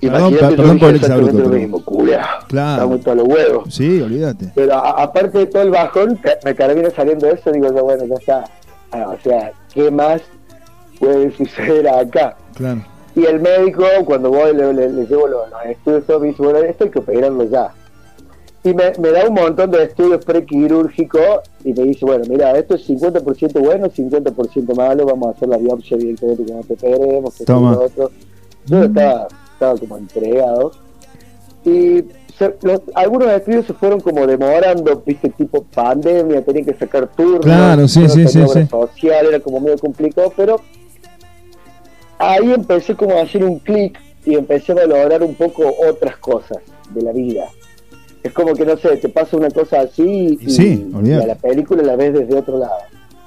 Imagínate, perdón el exactamente exabrupto, lo mismo, culeado. Claro. Estamos todos los huevos. Sí, olvídate. Pero a- aparte de todo el bajón, me termina saliendo eso, digo bueno, ya está. Ah, o sea, ¿qué más puede suceder acá? Claro. Y el médico, cuando voy, le, le- le llevo los, los estudios, todo, me dice, bueno, esto hay que operarlo ya. Y me, me da un montón de estudios prequirúrgicos y me dice, bueno, mira, esto es 50% bueno, 50% malo, vamos a hacer la biopsia directamente que no te operemos, que Toma. lo otro. Yo estaba, estaba como entregado. Y se- los- algunos estudios se fueron como demorando, viste, tipo pandemia, tenía que sacar turnos, Claro, sí. social, era como medio complicado, pero ahí empecé como a hacer un clic y empecé a valorar un poco otras cosas de la vida. Es como que, no sé, te pasa una cosa así y, Sí, y olvídate. a la película la ves desde otro lado.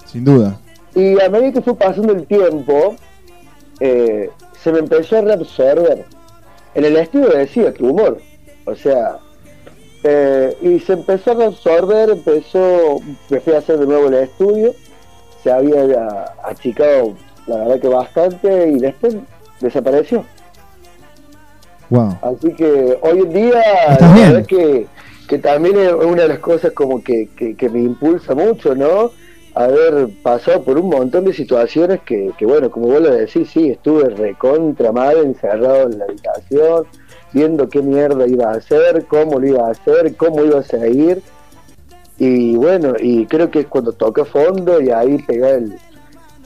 Sin duda. Y a medida que fue pasando el tiempo, eh, se me empezó a reabsorber. En el estudio decía tumor, o sea, eh, y se empezó a reabsorber, empezó, me fui a hacer de nuevo el estudio, se había achicado, la verdad que bastante, y después desapareció. Wow. Así que hoy en día, ¿Estás la verdad que, que también es una de las cosas como que, que, que me impulsa mucho, ¿no? Haber pasado por un montón de situaciones que, que, bueno, como vos lo decís, sí, estuve recontra mal, encerrado en la habitación, viendo qué mierda iba a hacer, cómo lo iba a hacer, cómo iba a seguir. Y bueno, y creo que es cuando toca fondo y ahí pega el,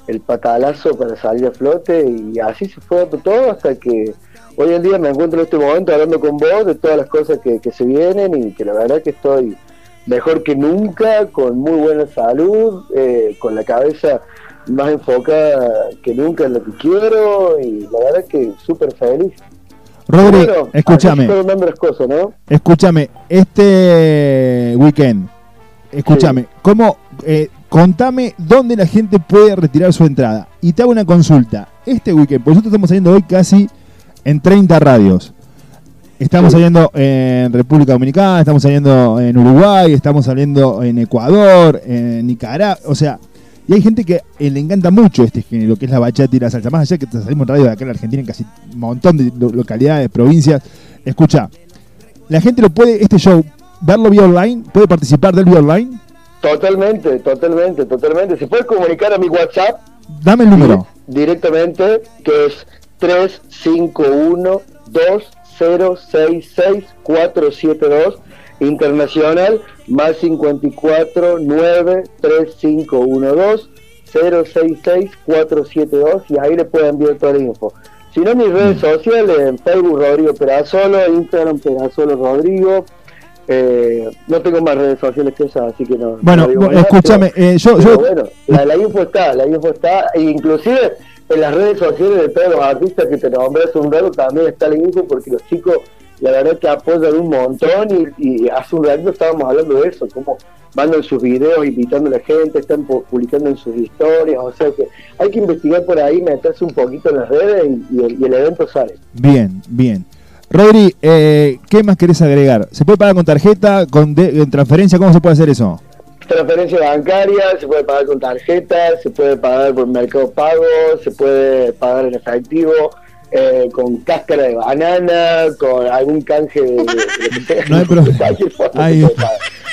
el patalazo para salir a flote y así se fue todo hasta que hoy en día me encuentro en este momento hablando con vos de todas las cosas que, que se vienen y que la verdad que estoy mejor que nunca, con muy buena salud, eh, con la cabeza más enfocada que nunca en lo que quiero y la verdad que súper feliz. Rodri, Bueno, escúchame. Escúchame, este weekend, escúchame, ¿cómo, eh, contame dónde la gente puede retirar su entrada? Y te hago una consulta. Este weekend, porque nosotros estamos saliendo hoy casi en 30 radios. Estamos saliendo en República Dominicana, estamos saliendo en Uruguay, estamos saliendo en Ecuador, en Nicaragua, o sea, y hay gente que eh, le encanta mucho este género, que es la bachata y la salsa. Más allá que salimos en radio de acá en la Argentina, en casi un montón de lo- localidades, provincias. Escucha, la gente lo puede, este show, verlo vía online, puede participar del vía online. Totalmente, totalmente, totalmente. Se puede comunicar a mi WhatsApp Dame el número. directamente, que es 351-2066-472, internacional, más 54 9 3512 066 472 y ahí le pueden enviar toda la info. Si no, mis redes sociales, en Facebook Rodrigo Perazolo, Instagram Perazolo Rodrigo, eh, no tengo más redes sociales que esas, así que no. Bueno, no digo bueno, escúchame, pero- eh, yo- bueno, la, la info está, la info está, e inclusive en las redes sociales de todos los artistas que te nombré hace un rato también está la info porque los chicos la verdad que apoyan un montón y, y hace un rato estábamos hablando de eso, como mandan sus videos invitando a la gente, están pu- publicando en sus historias, o sea que hay que investigar por ahí, meterse un poquito en las redes y, y el, y el evento sale. Bien, bien. Rodri, eh, ¿qué más querés agregar? ¿Se puede pagar con tarjeta, con de- transferencia? ¿Cómo se puede hacer eso? Transferencia bancaria, se puede pagar con tarjeta, se puede pagar por mercado pago, se puede pagar en efectivo, eh, con cáscara de banana, con algún canje de, de. No hay problema.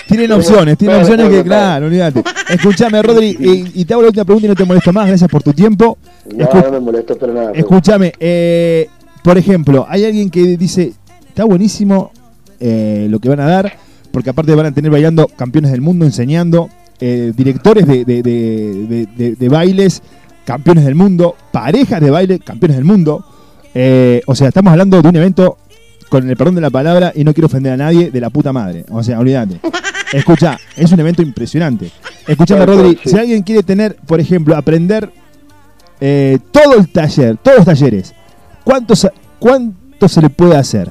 Tienen opciones, tienen opciones que, claro, olvídate. Escúchame, Rodri, y, y te hago la última pregunta y no te molesto más, gracias por tu tiempo. No, Escu- no me molesto para nada. Escúchame, eh, por ejemplo, hay alguien que dice, está buenísimo eh, lo que van a dar, porque aparte van a tener bailando campeones del mundo, enseñando, eh, directores de, de- de- de- de- de bailes, campeones del mundo, parejas de baile, campeones del mundo. Eh, o sea, estamos hablando de un evento, con el perdón de la palabra, y no quiero ofender a nadie, de la puta madre. O sea, olvídate. Escucha, es un evento impresionante. Cual, Rodri, si alguien quiere tener, por ejemplo, aprender todo el taller, todos los talleres, ¿cuánto, se- ¿cuánto se le puede hacer?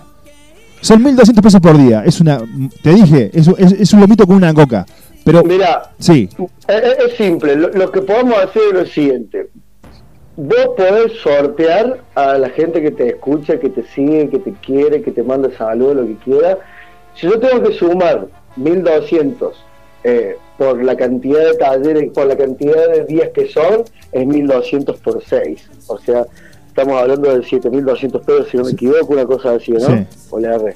Son 1.200 pesos por día. Es una, te dije, es, un- es- es un lomito con una coca. Pero, Mira, sí, es simple, lo, lo que podemos hacer es lo siguiente. Vos podés sortear a la gente que te escucha, que te sigue, que te quiere, que te manda saludos, lo que quiera. Si yo tengo que sumar 1200 eh, por la cantidad de talleres, por la cantidad de días que son, es 1200 por 6. O sea, estamos hablando de 7200 pesos, si no me equivoco, una cosa así, ¿no? Sí. O erré.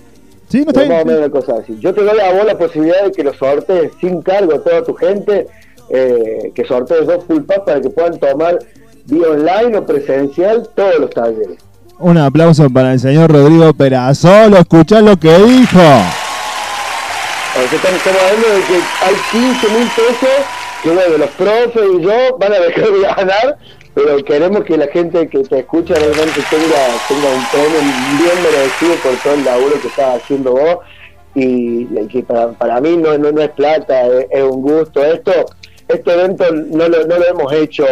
sí, no está más o menos una cosa así. Yo te doy a vos la posibilidad de que los sortees sin cargo a toda tu gente, eh, que sortees dos full pass para que puedan tomar vía online o presencial todos los talleres. Un aplauso para el señor Rodrigo Perazolo. Escuchá lo que dijo. O sea, estamos, estamos hablando de que hay 15 mil pesos que bueno, los profes y yo van a dejar de ganar, pero queremos que la gente que te escucha realmente tenga, tenga un premio bien merecido por todo el laburo que estás haciendo vos y, y que para, para mí no, no, no es plata, es, es un gusto. Esto, este evento no lo, no lo hemos hecho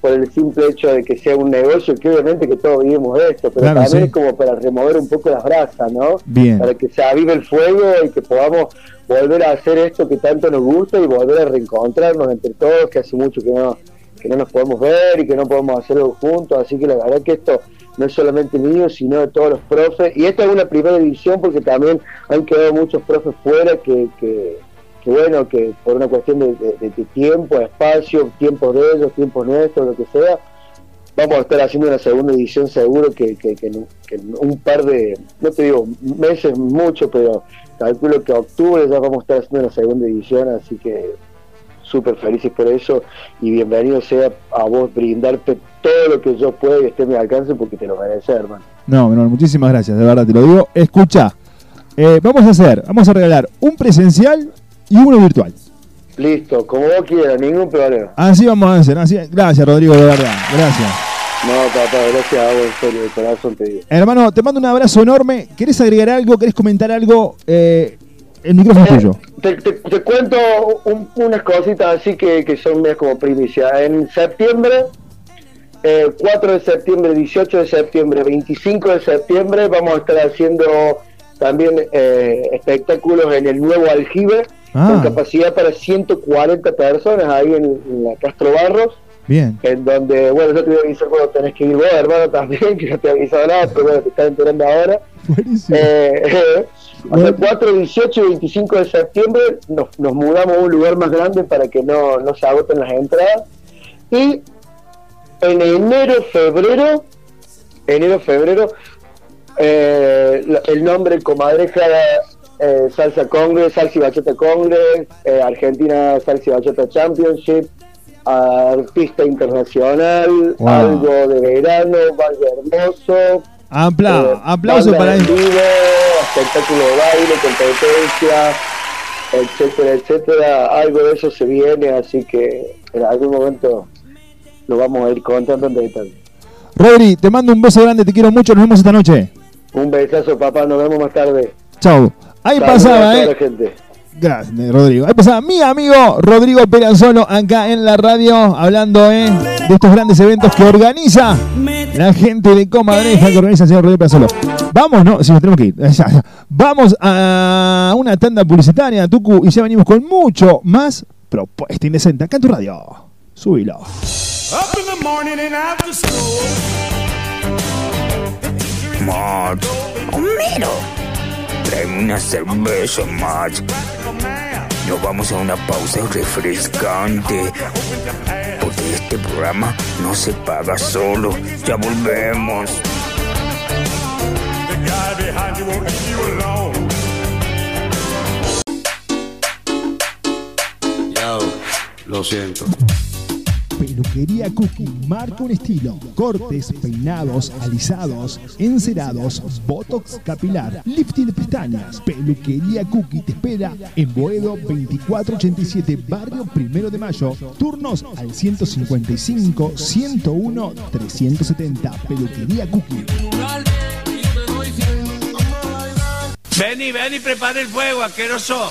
por el simple hecho de que sea un negocio, que obviamente que todos vivimos de esto, pero Claro, también sí. es como para remover un poco las brasas, ¿no? Bien. Para que se avive el fuego y que podamos volver a hacer esto que tanto nos gusta y volver a reencontrarnos entre todos, que hace mucho que no, que no nos podemos ver y que no podemos hacerlo juntos, así que la verdad que esto no es solamente mío, sino de todos los profes, y esta es una primera edición porque también han quedado muchos profes fuera que, que, que bueno, que por una cuestión de, tiempo, espacio, tiempos de ellos, tiempos nuestros, lo que sea, vamos a estar haciendo una segunda edición seguro que, que, que que un par de, no te digo meses mucho, pero calculo que octubre ya vamos a estar haciendo una segunda edición, así que súper felices por eso y bienvenido sea a vos brindarte todo lo que yo pueda y esté a mi alcance porque te lo mereces, hermano. No, no, muchísimas gracias, de verdad te lo digo. Escucha, eh, vamos a hacer, vamos a regalar un presencial y uno virtual. Listo, como vos quieras, ningún problema. Así vamos a hacer, así. Gracias, Rodrigo, de verdad. Gracias. No, papá, gracias a vos, en serio, de corazón te digo. Hermano, te mando un abrazo enorme. ¿Querés agregar algo? ¿Querés comentar algo? Eh, el micrófono es tuyo. Te, te- te cuento un- unas cositas así que, que son mías como primicia. En septiembre, eh, 4 de septiembre, 18 de septiembre, 25 de septiembre, vamos a estar haciendo también eh, espectáculos en el nuevo aljibe Ah. con capacidad para 140 personas ahí en, en la Castro Barros. Bien. En donde, bueno, yo te voy a avisar cuando tenés que ir vos, hermano, también, que no te he avisado nada, pero bueno, te estás enterando ahora. Buenísimo. Eh, sea, 4, 18 y 25 de septiembre nos, nos mudamos a un lugar más grande para que no, no se agoten las entradas. Y en enero, febrero, enero, febrero, eh, el nombre Comadreja eh, Salsa Congress, Salsa y Bachata Congress, eh, Argentina Salsa y Bachata Championship, artista internacional, Wow. algo de verano, Valle Hermoso, Apla- eh, aplauso para él. vivo, espectáculo de baile, competencia, etcétera, etcétera. Algo de eso se viene, así que en algún momento lo vamos a ir contando en detalle. Rodri, te mando un beso grande, te quiero mucho, nos vemos esta noche. Un besazo, papá, nos vemos más tarde. Chau. Ahí pasaba, eh. gente. Gracias, Rodrigo. Ahí pasaba mi amigo Rodrigo Peranzolo acá en la radio, hablando eh, de estos grandes eventos que organiza la gente de Comadreja, que organiza el señor Rodrigo Peranzolo. Vamos, ¿no? Si nos tenemos que ir. Ya, ya. Vamos a una tanda publicitaria, Tucu, y ya venimos con mucho más propuesta indecente acá en tu radio. Subilo. Up in the morning and after school. Max, Homero, tráeme una cerveza, Max. Nos vamos a una pausa refrescante. Porque este programa no se paga solo. Ya volvemos. The guy behind Peluquería Cookie marca un estilo. Cortes, peinados, alisados, encerados, botox capilar, lifting de pestañas. Peluquería Cookie te espera en Boedo 2487, barrio Primero de Mayo. Turnos al 155 101 370. Peluquería Cookie. Ven y ven y prepara el fuego, asqueroso.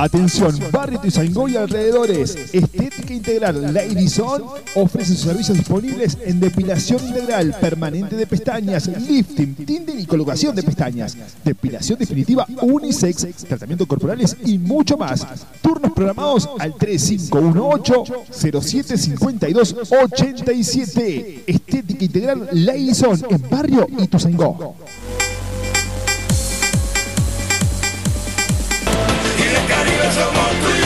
Atención, Barrio Tizangó y alrededores. Estética Integral Lady Son ofrece sus servicios disponibles en depilación integral permanente de pestañas, lifting, tinding y colocación de pestañas, depilación definitiva unisex, tratamientos corporales y mucho más. Turnos programados al 3518-075287. Estética Integral Lady Son en Barrio Ituzaingó.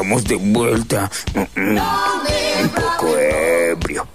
Estamos de vuelta. Un poco ebrio.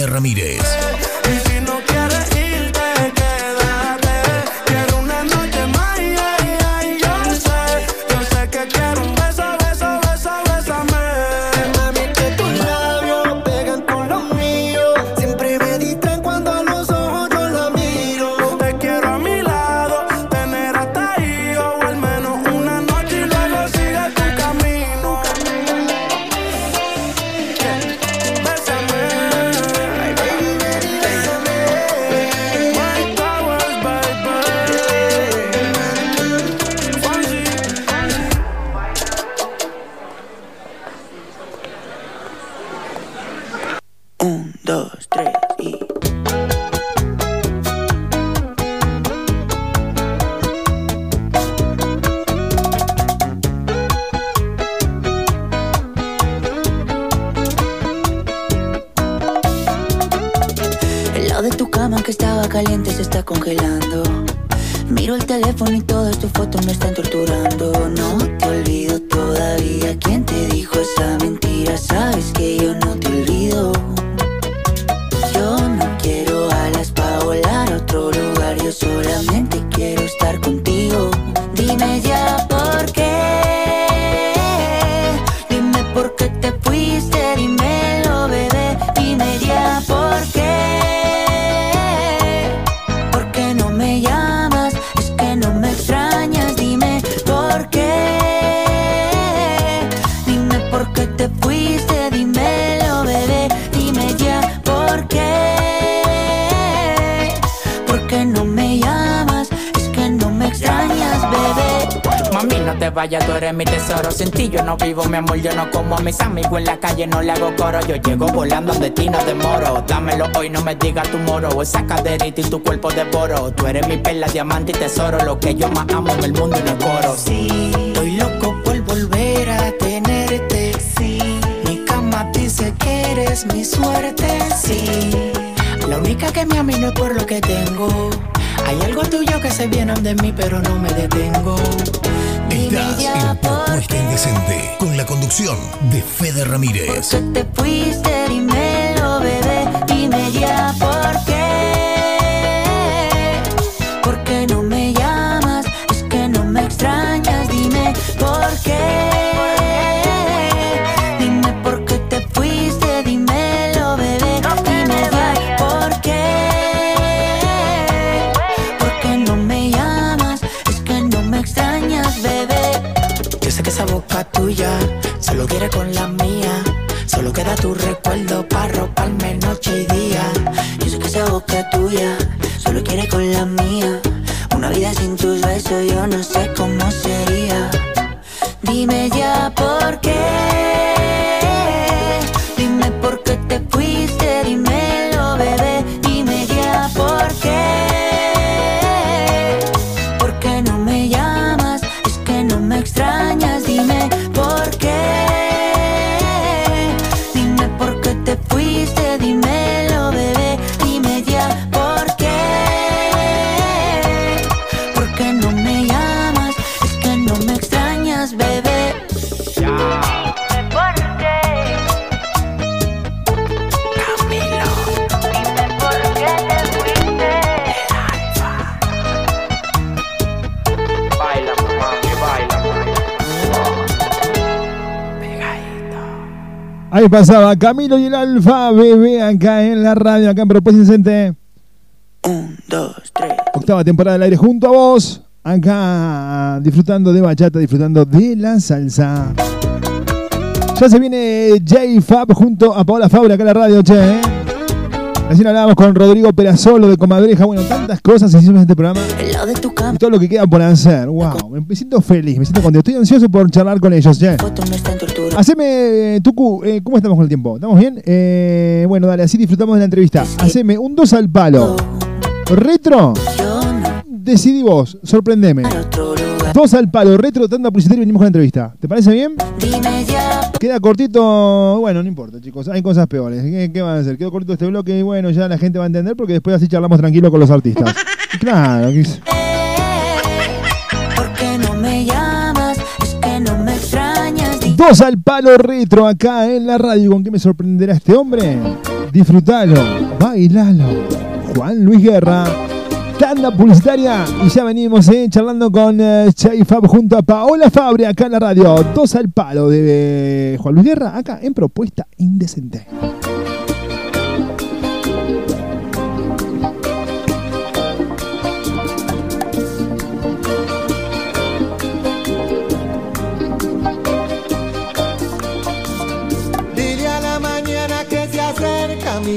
Fede Ramírez. Mis amigos en la calle, no le hago coro. Yo llego volando de ti, no demoro. Dámelo hoy, no me digas tu moro. Esa caderita y tu cuerpo devoro. Tú eres mi perla, diamante y tesoro. Lo que yo más amo en el mundo y no es coro. Sí, estoy loco por volver a tenerte. Sí, mi cama dice que eres mi suerte. Sí, La única que me ama no es por lo que tengo. Hay algo tuyo que se viene de mí, pero no me detengo. Estás en Propuesta Indecente con la conducción de Fede Ramírez. te fuiste, dímelo, bebé. Dime ya por Ahí pasaba Camilo y el Alfa Bebé acá en la radio, acá en Propuesta Indecente. Un, dos, tres. Octava temporada del aire junto a vos. Acá disfrutando de bachata, disfrutando de la salsa. Ya se viene J-Fab junto a Paola Fabra acá en la radio, che. ¿eh? Recién hablábamos con Rodrigo Perazolo de Comadreja. Bueno, tantas cosas hicimos en este programa. Y todo lo que queda por hacer. Wow, me siento feliz, me siento contento. Estoy ansioso por charlar con ellos, che. Haceme, Tucu, eh, ¿cómo estamos con el tiempo? ¿Estamos bien? Eh, bueno, dale, así disfrutamos de la entrevista. Haceme un 2 al palo. Retro. Decidí vos, sorprendeme. Dos al palo, retro, tanda publicitaria y venimos con la entrevista. ¿Te parece bien? Queda cortito, bueno, no importa, chicos, hay cosas peores. ¿Qué, qué van a hacer? Quedó cortito este bloque y bueno, ya la gente va a entender porque después así charlamos tranquilo con los artistas. claro, que Dos al palo retro acá en la radio. ¿Con qué me sorprenderá este hombre? Disfrutalo, bailalo. Juan Luis Guerra. Tanda publicitaria y ya venimos eh, charlando con eh, Chay Fab junto a Paola Fabre acá en la radio. Dos al palo de Juan Luis Guerra acá en Propuesta Indecente.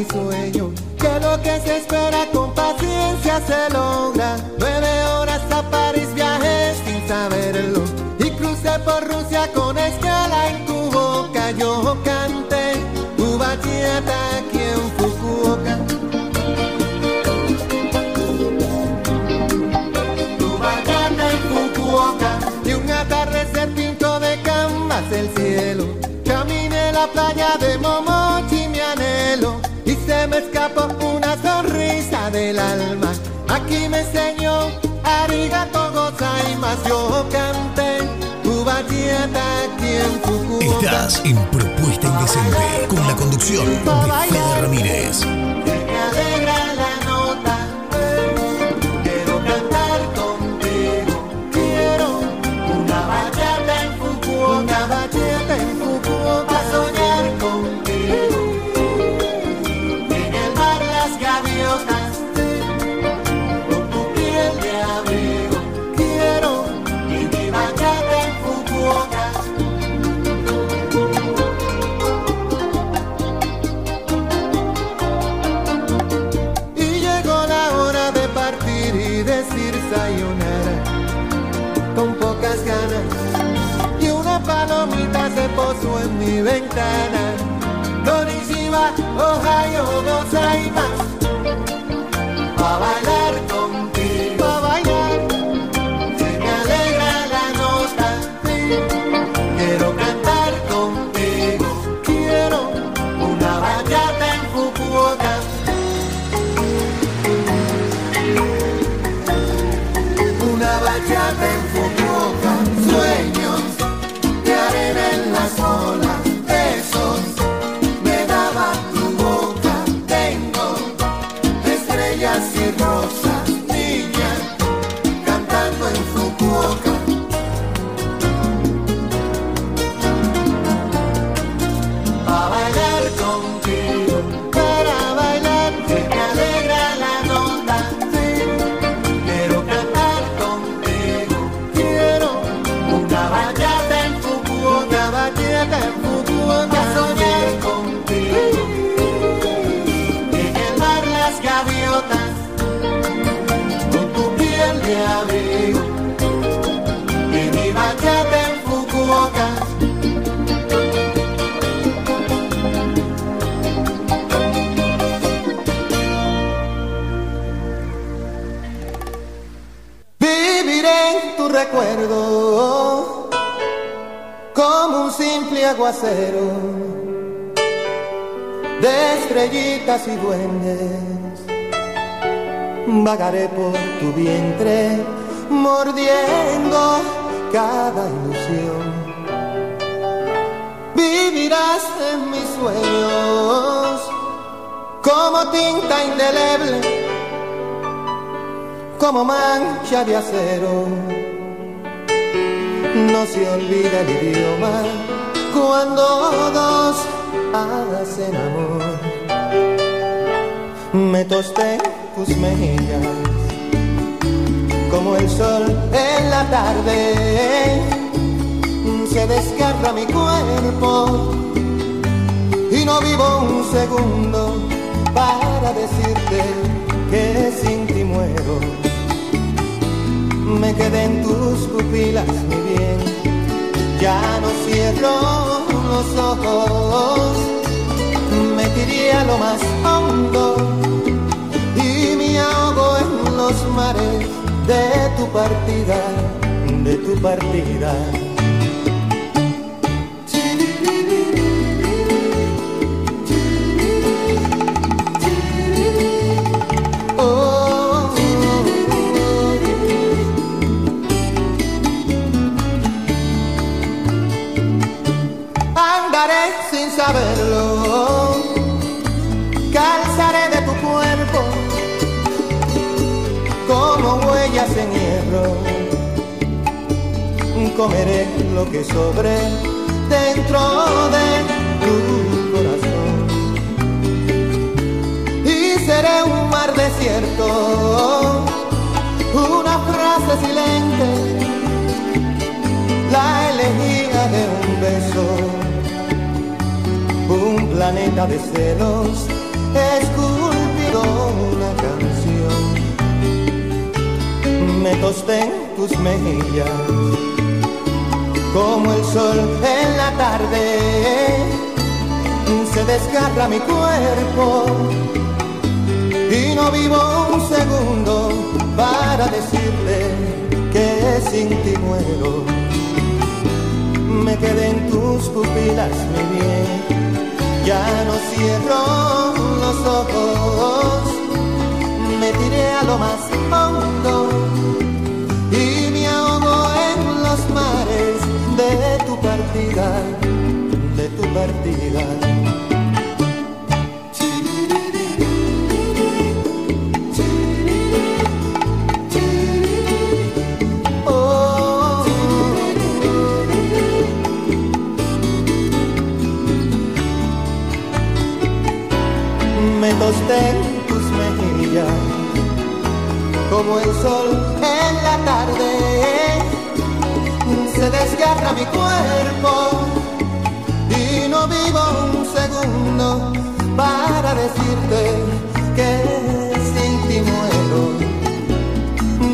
Sueño, que lo que se espera con paciencia se me escapó una sonrisa del alma. Aquí me enseñó arigato más yo canté tu bachata aquí en Fukuoka. Estás en Propuesta Indecente con la conducción de Fede Ramírez. Me alegra mi ventana. Konnichiwa, Ohio, gozaimasu. Pa' recuerdo como un simple aguacero de estrellitas y duendes. Vagaré por tu vientre mordiendo cada ilusión. Vivirás en mis sueños como tinta indeleble como mancha de acero. No se olvida el idioma cuando dos hacen amor. Me tosté tus mejillas como el sol en la tarde. Se desgarra mi cuerpo y no vivo un segundo para decirte que sin ti muero. Me quedé en tus pupilas, mi bien, ya no cierro los ojos. Me tiré a lo más hondo y me ahogo en los mares de tu partida, de tu partida. Saberlo, calzaré de tu cuerpo como huellas en hierro. Comeré lo que sobre dentro de tu corazón. Y seré un mar desierto, una frase silente, la elegía de un beso, planeta de celos, esculpido una canción. Me tosté en tus mejillas, como el sol en la tarde, se desgarra mi cuerpo y no vivo un segundo para decirte que sin ti muero. me quedé en tus pupilas, mi bien. Ya no cierro los ojos, me tiré a lo más hondo y me ahogo en los mares de tu partida, de tu partida. Como el sol en la tarde, se desgarra mi cuerpo y no vivo un segundo para decirte que sin ti muero.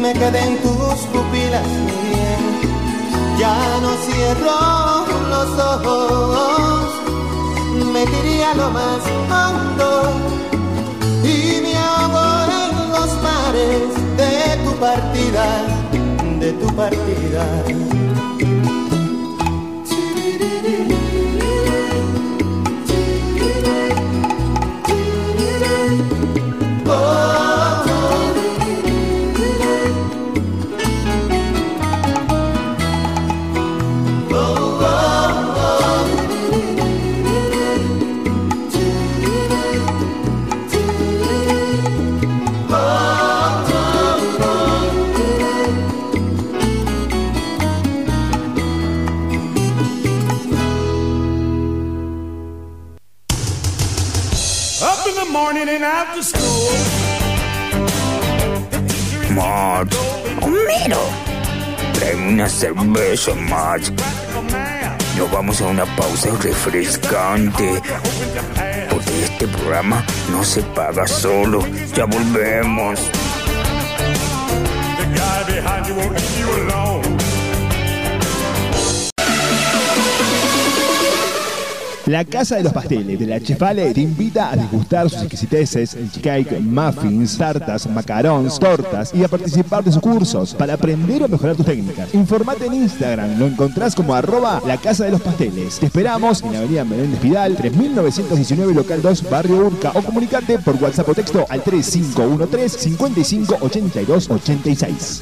Me quedé en tus pupilas, bien, ya no cierro los ojos, me diría lo más hondo. Y mi amor en los mares partida, de tu partida. Homero, tráeme una cerveza, Marge. Nos vamos a una pausa refrescante. Porque este programa no se paga solo. Ya volvemos. La Casa de los Pasteles de la Chefale te invita a degustar sus exquisiteces, cake, muffins, tartas, macarons, tortas y a participar de sus cursos para aprender o mejorar tus técnicas. Informate en Instagram, lo encontrás como arroba la Casa de los Pasteles. Te esperamos en la avenida Menéndez Vidal, 3919 local 2, barrio Urca o comunicate por WhatsApp o texto al 3513 55 82 86.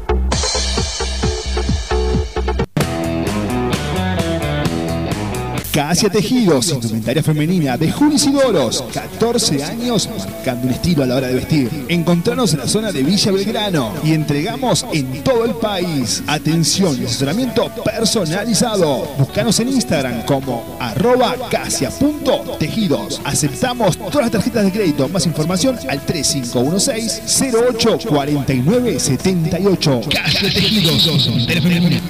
Casia Tejidos, indumentaria femenina de Juli Doros, 14 años marcando un estilo a la hora de vestir. Encontranos en la zona de Villa Belgrano y entregamos en todo el país. Atención y asesoramiento personalizado. Búscanos en Instagram como arroba casia.tejidos. Aceptamos todas las tarjetas de crédito. Más información al 3516 08 49 78. Casia Tejidos, indumentaria femenina.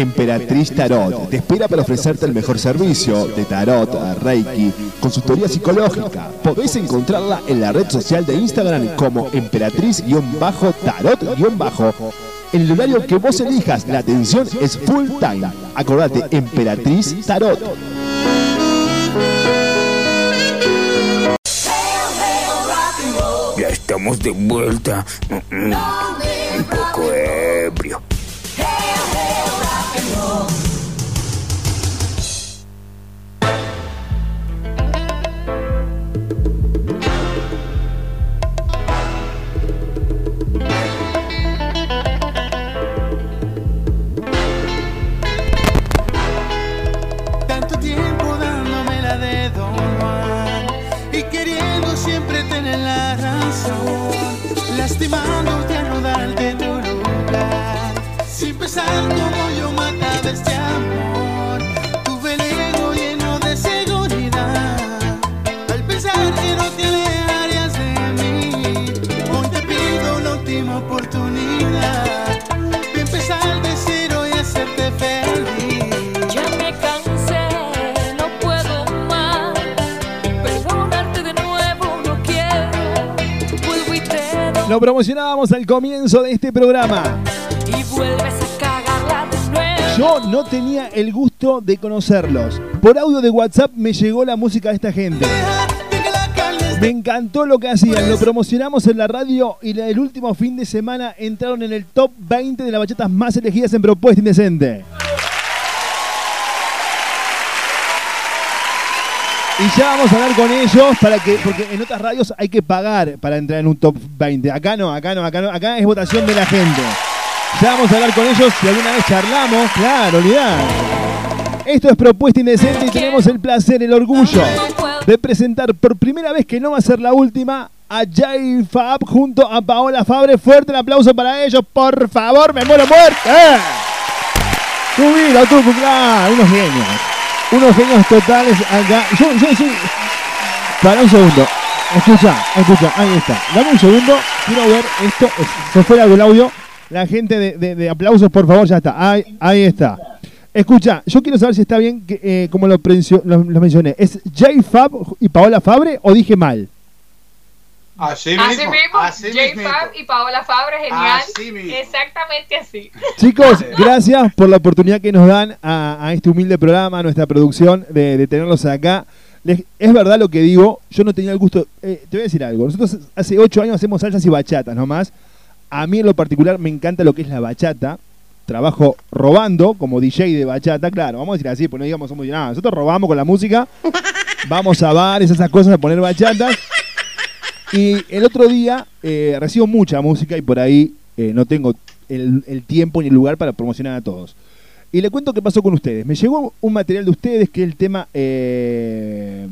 Emperatriz Tarot te espera para ofrecerte el mejor servicio de tarot, reiki, consultoría psicológica. Podés encontrarla en la red social de Instagram como emperatriz-tarot- en el horario que vos elijas, la atención es full time. Acordate, Emperatriz Tarot. Ya estamos de vuelta. Mm, mm. Un poco ebrio. Sin pensar como yo mataba este amor. Tuve el ego lleno de seguridad, al pensar que no te alejarías de mí. Hoy te pido una última oportunidad, de empezar de cero y hacerte feliz. Ya me cansé, no puedo más. Perdonarte de nuevo no quiero. Vuelvo y te doy Lo promocionábamos al comienzo de este programa. Yo no tenía el gusto de conocerlos. Por audio de WhatsApp me llegó la música de esta gente. Me encantó lo que hacían, lo promocionamos en la radio y el último fin de semana entraron en el top 20 de las bachatas más elegidas en Propuesta Indecente. Y ya vamos a hablar con ellos para que, porque en otras radios hay que pagar para entrar en un top 20. Acá no, acá no, acá no, acá es votación de la gente. Ya vamos a hablar con ellos si alguna vez charlamos, claro, olvidar. Esto es Propuesta Indecente y tenemos el placer, el orgullo de presentar por primera vez que no va a ser la última a Jay Fab junto a Paola Fabre. Fuerte el aplauso para ellos, por favor, me muero muerte. Subilo, tú, claro, unos genios. Unos genios totales acá. Yo, yo soy. Para un segundo. Escucha, escucha, ahí está. Dame un segundo, quiero ver esto. Se fue el audio. La gente de, de- de aplausos, por favor, ya está. Ahí, ahí está. Escucha, yo quiero saber si está bien, que, eh, como lo, prencio- lo- lo mencioné. ¿Es Jay Fab y Paola Fabre o dije mal? Así Así mismo, mismo, así J mismito. Fab y Paola Fabre, genial. Así mismo. Exactamente así. Chicos, gracias por la oportunidad que nos dan a, a este humilde programa, a nuestra producción, de, de tenerlos acá. Les- es verdad lo que digo, yo no tenía el gusto. eh, te voy a decir algo. Nosotros hace ocho años hacemos salsas y bachatas nomás. A mí en lo particular me encanta lo que es la bachata. Trabajo robando como DJ de bachata, claro, vamos a decir así, pues no digamos somos nada. Nosotros robamos con la música, vamos a bares, esas cosas, a poner bachatas. Y el otro día eh, recibo mucha música y por ahí eh, no tengo el, el tiempo ni el lugar para promocionar a todos. Y le cuento qué pasó con ustedes. Me llegó un material de ustedes que es el tema... eh,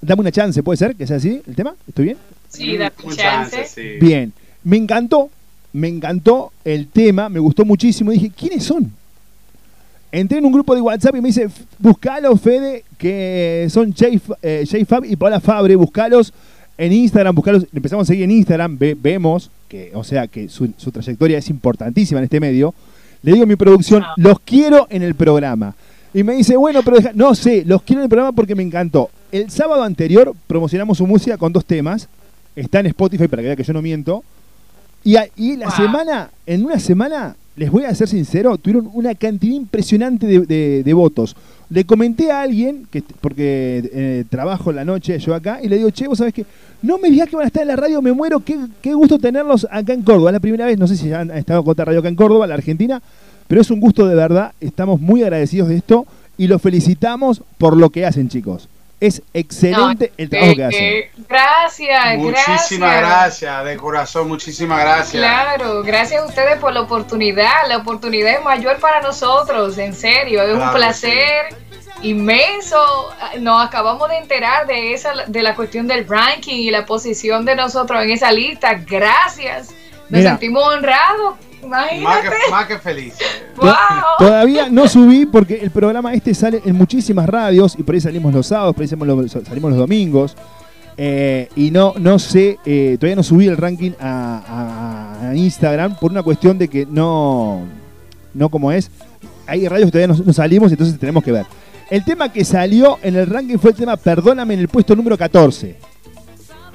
Dame una chance, ¿puede ser? ¿Que sea así el tema? ¿Estoy bien? Sí, da Un chance. chance, sí. Bien. Me encantó, me encantó el tema, me gustó muchísimo. Dije, ¿quiénes son? Entré en un grupo de WhatsApp y me dice, buscalo, Fede, que son Jay, eh, Jay Fab y Paola Fabre, buscalos en Instagram, buscalos. Empezamos a seguir en Instagram, ve- vemos que, o sea, que su, su trayectoria es importantísima en este medio. Le digo a mi producción, los quiero en el programa. Y me dice, bueno, pero deja- no sé, los quiero en el programa porque me encantó. El sábado anterior promocionamos su música con dos temas. Está en Spotify para que vea que yo no miento. Y, a- y la semana, en una semana, les voy a ser sincero, tuvieron una cantidad impresionante de, de- de votos. Le comenté a alguien, que porque eh, trabajo en la noche yo acá, y le digo, che, vos sabés que no me digas que van a estar en la radio, me muero, qué, qué gusto tenerlos acá en Córdoba. Es la primera vez, no sé si ya han estado con otra radio acá en Córdoba, la Argentina, pero es un gusto de verdad, estamos muy agradecidos de esto y los felicitamos por lo que hacen, chicos. Es excelente el trabajo que eh, gracias, Muchísimas gracias. gracias, de corazón, muchísimas gracias. Claro, gracias a ustedes por la oportunidad. La oportunidad es mayor para nosotros, en serio. Es Claro un placer inmenso. Nos acabamos de enterar de esa de la cuestión del ranking y la posición de nosotros en esa lista. Gracias. Nos Mira. sentimos honrados. Más que, más que feliz. Wow. Todavía no subí porque el programa este sale en muchísimas radios y por ahí salimos los sábados, por ahí salimos los, salimos los domingos. Eh, y no, no sé, eh, todavía no subí el ranking a, a- a Instagram por una cuestión de que no, no como es. Hay radios que todavía no, no salimos, entonces tenemos que ver. El tema que salió en el ranking fue el tema Perdóname en el puesto número 14.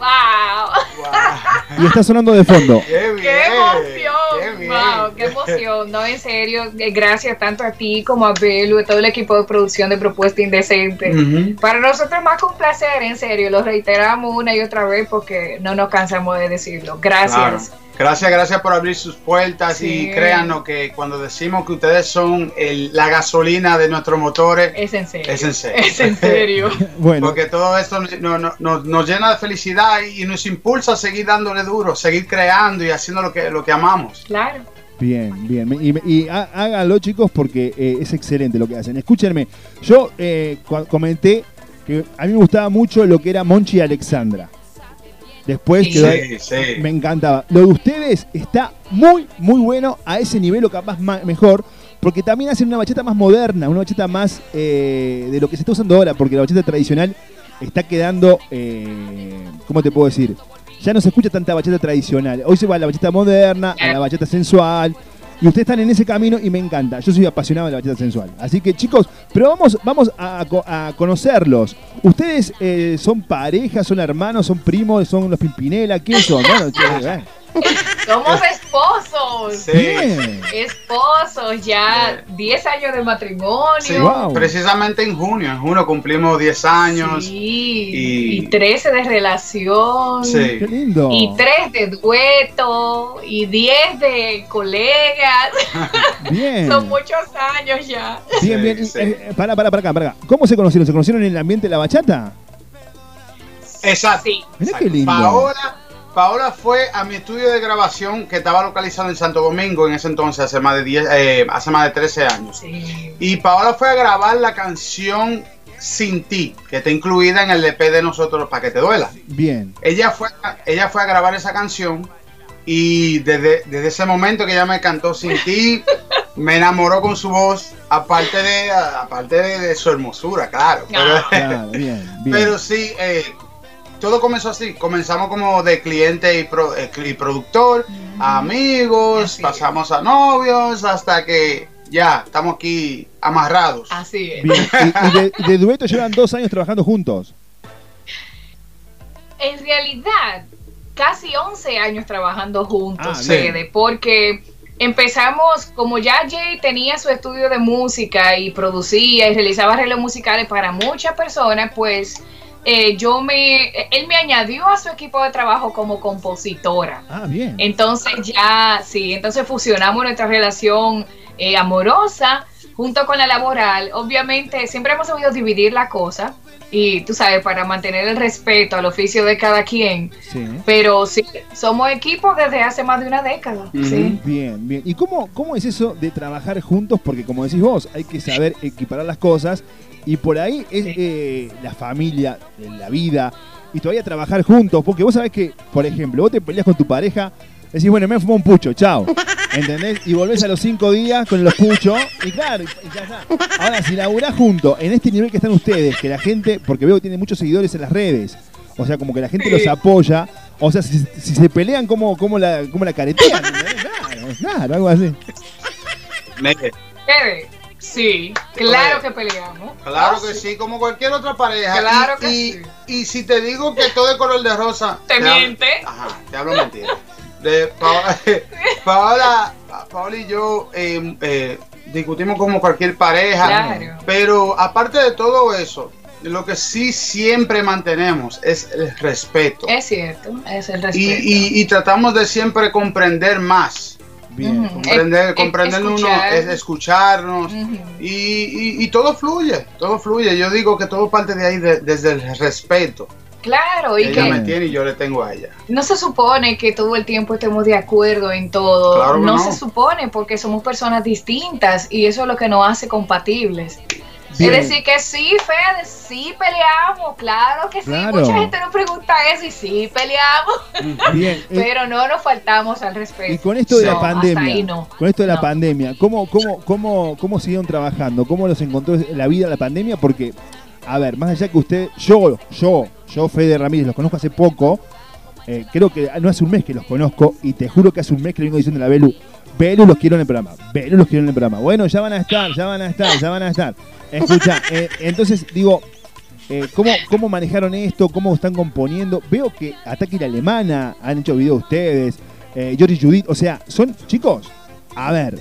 Wow. Y está sonando de fondo. ¡Qué ¡Qué emoción! ¡Wow! ¡Qué emoción! No, en serio, eh, gracias tanto a ti como a Belu, a todo el equipo de producción de Propuesta Indecente. Para nosotros es más que un placer, en serio, lo reiteramos una y otra vez porque no nos cansamos de decirlo. Gracias. Claro. Gracias, gracias por abrir sus puertas Sí. y créanos que cuando decimos que ustedes son el- la gasolina de nuestros motores, Es en serio. es en serio. Es en serio. Bueno, Porque todo esto no- no- no- nos llena de felicidad y nos impulsa a seguir dándole duro, seguir creando y haciendo lo que, lo que amamos. Claro. Bien, bien. Y, me- y há- háganlo, chicos, porque eh, es excelente lo que hacen. Escúchenme, yo eh, comenté que a mí me gustaba mucho lo que era Monchi y Alexandra. Después Sí, quedó- sí. me encantaba. Lo de ustedes está muy, muy bueno a ese nivel o capaz mejor, porque también hacen una bachata más moderna, una bachata más eh, de lo que se está usando ahora, porque la bachata tradicional está quedando, eh, ¿cómo te puedo decir? Ya no se escucha tanta bachata tradicional. Hoy se va a la bachata moderna, a la bachata sensual. Y ustedes están en ese camino y me encanta. Yo soy apasionado de la bachata sensual. Así que chicos, pero vamos, vamos a, co- a conocerlos. ¿Ustedes eh, son pareja, son hermanos, son primos, son los Pimpinela? ¿Quién son? Bueno, eh. Somos esposos. Sí. Bien. Esposos, ya 10 años de matrimonio. Sí, Precisamente en junio, en junio cumplimos 10 años. Sí, Y- y 13 de relación. Sí. Qué lindo. Y 3 de dueto. Y 10 de colegas. Bien. Son muchos años ya. Bien, bien. Y, eh, pará, pará, pará acá, pará acá. ¿Cómo se conocieron? ¿Se conocieron en el ambiente de la bachata? Exacto. Mirá qué lindo. Paola, Paola fue a mi estudio de grabación que estaba localizado en Santo Domingo en ese entonces, hace más de 10, eh, hace más de 13 años. Y Paola fue a grabar la canción Sin ti, que está incluida en el EP de nosotros para que te duela. Bien. Ella fue, a- ella fue a grabar esa canción y desde, desde ese momento que ella me cantó Sin ti, me enamoró con su voz, aparte de, aparte de, de su hermosura, claro. Pero, Claro, bien, bien. pero sí, eh, todo comenzó así. Comenzamos como de cliente y, pro- eh, y productor, amigos, pasamos a novios, hasta que ya estamos aquí amarrados. Así es. Bien. Y, y de, de dueto llevan dos años trabajando juntos. En realidad, casi 11 años trabajando juntos, Ah. Fede, porque empezamos, como ya Jay tenía su estudio de música y producía y realizaba arreglos musicales para muchas personas, pues eh, yo me, él me añadió a su equipo de trabajo como compositora. Ah, bien. Entonces ya, sí, entonces fusionamos nuestra relación eh, amorosa junto con la laboral. Obviamente siempre hemos sabido dividir la cosa y tú sabes, para mantener el respeto al oficio de cada quien. Sí. Pero sí, somos equipo desde hace más de una década. Sí. Bien, bien. ¿Y cómo, cómo es eso de trabajar juntos? Porque como decís vos, hay que saber equiparar las cosas y por ahí es eh, la familia, la vida y todavía trabajar juntos. Porque vos sabés que, por ejemplo, vos te peleas con tu pareja, decís, bueno, me fumó un pucho, chao. ¿Entendés? Y volvés a los cinco días con los puchos y claro, ya está. Ahora, si laburás juntos en este nivel que están ustedes, que la gente, porque veo que tienen muchos seguidores en las redes, o sea, como que la gente los apoya, o sea, si, si se pelean, ¿cómo, cómo, la, cómo la caretean? ¿entendés? Claro, claro, algo así. Fede, Sí, claro que peleamos. Claro Oh, que sí, como cualquier otra pareja. Claro y, que y- sí. y si te digo que todo es color de rosa, Te hablo- miente. Ajá, te hablo mentira. De Paola, Paola, Paola y yo eh, eh, discutimos como cualquier pareja, Claro. pero aparte de todo eso, lo que sí siempre mantenemos es el respeto. Es cierto, es el Y, respeto. y- y tratamos de siempre comprender más. Bien. Comprender, comprender uno escuchar. es escucharnos y, y- y todo fluye, todo fluye. Yo digo que todo parte de ahí, de- desde el respeto. Claro, y ella que me tiene y yo le tengo a ella. no se supone que todo el tiempo estemos de acuerdo en todo. Claro no, no. se supone porque somos personas distintas y eso es lo que nos hace compatibles. Bien. Es decir, que sí, Fede, sí peleamos, claro que sí. Mucha gente nos pregunta eso y sí peleamos, Bien. eh, pero no nos faltamos al respeto. Y con esto de No, la pandemia, no. con esto de la No. pandemia, ¿cómo, cómo, cómo, ¿cómo siguieron trabajando? ¿Cómo los encontró la vida la pandemia? Porque, a ver, más allá que usted, yo, yo, yo, Fede Ramírez, los conozco hace poco, eh, creo que no hace un mes que los conozco, y te juro que hace un mes que le vengo diciendo a la Belu, Belu los quiero en el programa, Belu los quiero en el programa. Bueno, ya van a estar, ya van a estar, ya van a estar. Escucha, eh, entonces digo, eh, ¿cómo, ¿cómo manejaron esto? ¿Cómo están componiendo? Veo que Ataque la Alemana han hecho video ustedes, eh, George y Judith, o sea, son chicos, a ver,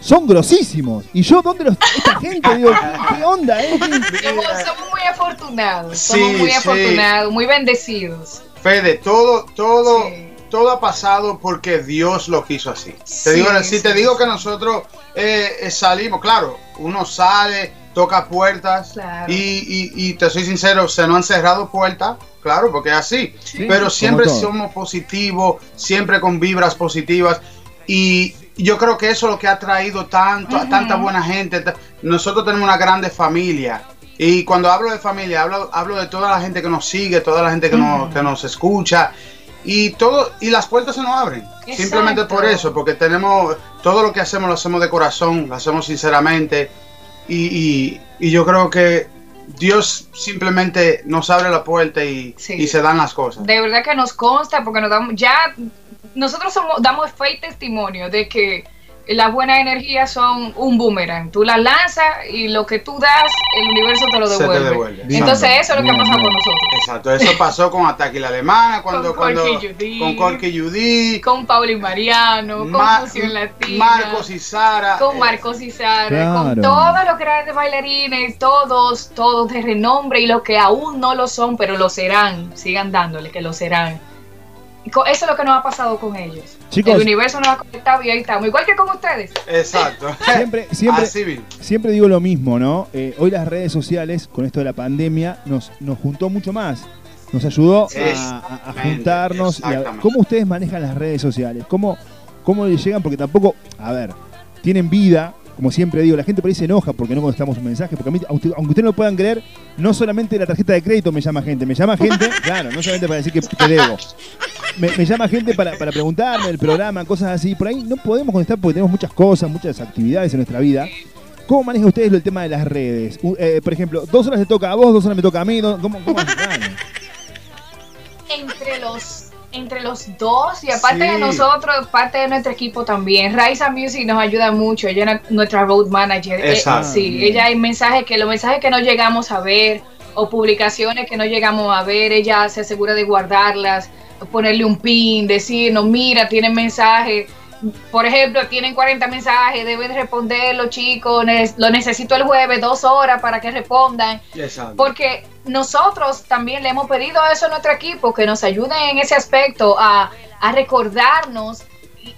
son grosísimos. Y yo, ¿dónde los.? Esta gente, digo, ¿qué, onda, eh? ¿Qué- Somos, somos muy afortunados, Sí, somos muy sí. afortunados, muy bendecidos. Fede, todo, todo, todo ha pasado porque Dios lo quiso así. Te digo, si sí, te digo que nosotros eh, eh, salimos, claro, uno sale, toca puertas Claro. y, y- y te soy sincero, se nos han cerrado puertas, claro, porque es así. Pero siempre somos positivos, siempre con vibras positivas y yo creo que eso es lo que ha traído tanto, a tanta buena gente. Nosotros tenemos una grande familia. Y cuando hablo de familia, hablo, hablo de toda la gente que nos sigue, toda la gente que, nos, que nos escucha. Y todo, y las puertas se nos abren. Simplemente por eso, porque tenemos todo lo que hacemos lo hacemos de corazón, lo hacemos sinceramente. Y, y- y yo creo que Dios simplemente nos abre la puerta y, y se dan las cosas. De verdad que nos consta porque nos damos, ya nosotros somos, damos fe y testimonio de que las buenas energías son un boomerang. Tú las lanzas y lo que tú das, el universo te lo Se te devuelve. devuelve. Entonces Exacto. eso es lo que ha pasado con nosotros. Exacto, eso pasó con Ataque la Alemana, cuando, Con cuando Corky Judy. con Corky Judy, Con Pauli Mariano, Ma- con Fusión Latina. Marcos y Sara. Con Marcos y Sara, Claro. con todos los grandes bailarines, todos, todos de renombre y los que aún no lo son, pero lo serán, sigan dándole que lo serán. Eso es lo que nos ha pasado con ellos. Chicos. El universo nos ha conectado y ahí estamos, igual que con ustedes. Exacto. Siempre, siempre, Así siempre digo lo mismo, ¿no? Eh, hoy las redes sociales, con esto de la pandemia, nos, nos juntó mucho más. Nos ayudó a- juntarnos. y a-. ¿Cómo ustedes manejan las redes sociales? ¿Cómo, ¿Cómo les llegan? Porque tampoco, a ver, tienen vida. Como siempre digo, la gente por ahí se enoja porque no contestamos un mensaje. Porque a mí, aunque aunque ustedes no lo puedan creer, no solamente la tarjeta de crédito me llama gente. Me llama gente, claro, no solamente para decir que te debo. Me, me llama gente para, para preguntarme del programa, cosas así. Por ahí no podemos contestar porque tenemos muchas cosas, muchas actividades en nuestra vida. ¿Cómo manejan ustedes el tema de las redes? Eh, por ejemplo, dos horas te toca a vos, dos horas me toca a mí. ¿Cómo, cómo manejan? Entre los entre los dos y aparte Sí. de nosotros, parte de nuestro equipo también. Raisa Music nos ayuda mucho, ella es nuestra road manager. Eh, Exacto. sí, ella hay mensajes que los mensajes que no llegamos a ver o publicaciones que no llegamos a ver, ella se asegura de guardarlas, ponerle un pin, decirnos, mira, tienen mensajes. Por ejemplo, tienen 40 mensajes, deben responderlo, chicos. ne- Lo necesito el jueves, dos horas para que respondan. Exacto. Porque nosotros también le hemos pedido eso a nuestro equipo, que nos ayuden en ese aspecto a, a recordarnos,